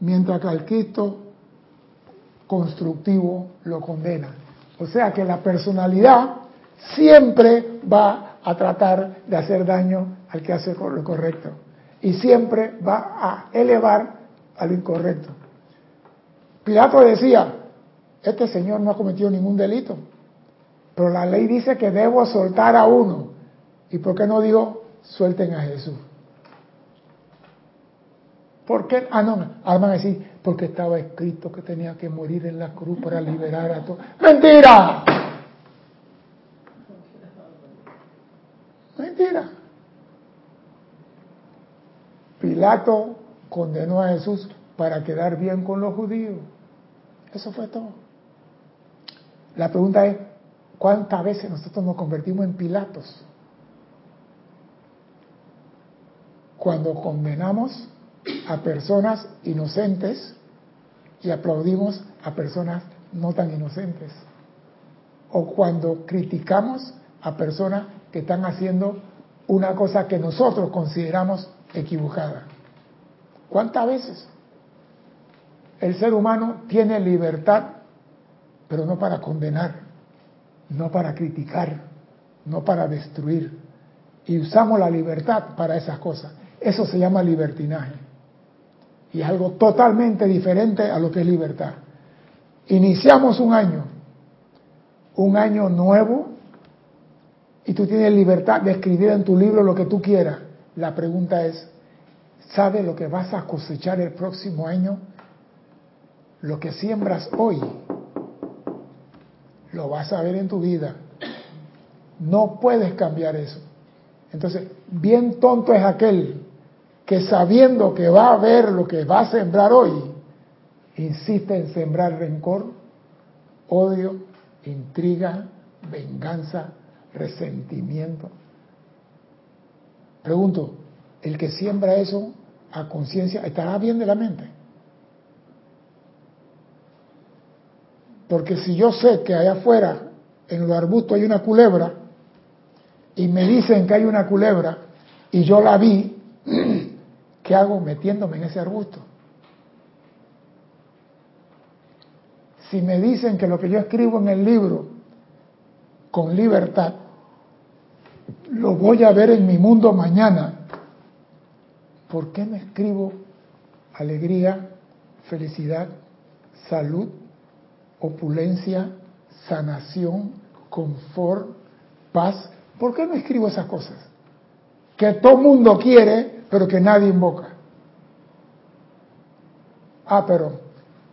A: mientras que al Cristo constructivo lo condena. O sea que la personalidad siempre va a tratar de hacer daño al que hace lo correcto y siempre va a elevar al incorrecto. Pilato decía, este señor no ha cometido ningún delito, pero la ley dice que debo soltar a uno. ¿Y por qué no digo suelten a Jesús? ¿Por qué? Ah, no, van a porque estaba escrito que tenía que morir en la cruz para liberar a todos. ¡Mentira! Mentira. Pilato condenó a Jesús para quedar bien con los judíos. Eso fue todo. La pregunta es, ¿cuántas veces nosotros nos convertimos en Pilatos? Cuando condenamos a personas inocentes y aplaudimos a personas no tan inocentes. O cuando criticamos a personas que están haciendo una cosa que nosotros consideramos equivocada. ¿Cuántas veces? El ser humano tiene libertad, pero no para condenar, no para criticar, no para destruir. y usamos la libertad para esas cosas. Eso se llama libertinaje. Y es algo totalmente diferente a lo que es libertad. Iniciamos un año, un año nuevo, y tú tienes libertad de escribir en tu libro lo que tú quieras. La pregunta es, ¿sabes lo que vas a cosechar el próximo año? Lo que siembras hoy, lo vas a ver en tu vida. No puedes cambiar eso. Entonces, bien tonto es aquel que sabiendo que va a ver lo que va a sembrar hoy, insiste en sembrar rencor, odio, intriga, venganza, resentimiento. Pregunto, ¿el que siembra eso a conciencia estará bien de la mente? Porque si yo sé que allá afuera, en los arbustos, hay una culebra, y me dicen que hay una culebra, y yo la vi, ¿qué hago metiéndome en ese arbusto? Si me dicen que lo que yo escribo en el libro, con libertad, lo voy a ver en mi mundo mañana, ¿por qué me escribo alegría, felicidad, salud, opulencia, sanación, confort, paz? ¿Por qué no escribo esas cosas? Que todo mundo quiere, pero que nadie invoca. Ah, pero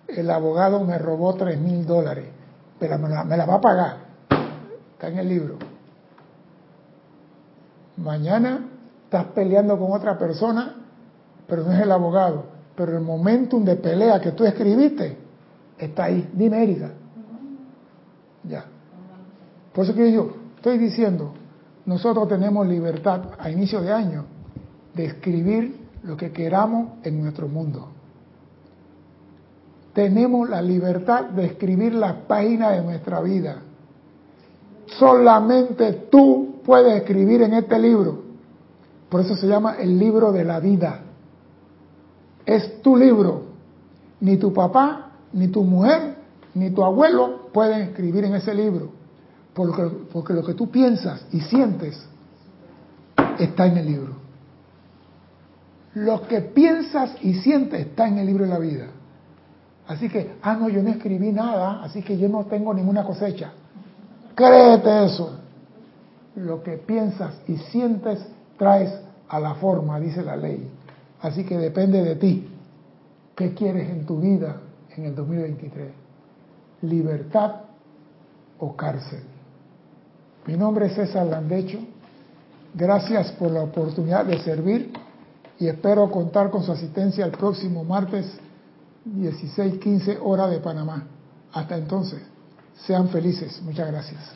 A: el abogado me robó tres mil dólares, pero me la, va a pagar. Está en el libro. Mañana estás peleando con otra persona, pero no es el abogado. Pero el momentum de pelea que tú escribiste está ahí. Dime, Erika. Ya. Por eso que yo estoy diciendo, nosotros tenemos libertad a inicio de año de escribir lo que queramos en nuestro mundo. Tenemos la libertad de escribir la página de nuestra vida. Solamente tú puedes escribir en este libro. Por eso se llama el libro de la vida. Es tu libro. Ni tu papá, ni tu mujer, ni tu abuelo pueden escribir en ese libro. Porque, porque lo que tú piensas y sientes está en el libro. Lo que piensas y sientes está en el libro de la vida. Así que, ah, no, yo no escribí nada, así que yo no tengo ninguna cosecha. Créete eso. Lo que piensas y sientes traes a la forma, dice la ley. Así que depende de ti. ¿Qué quieres en tu vida en el 2023? ¿Libertad o cárcel? Mi nombre es César Landecho. Gracias por la oportunidad de servir y espero contar con su asistencia el próximo martes 16:15 hora de Panamá. Hasta entonces, sean felices. Muchas gracias.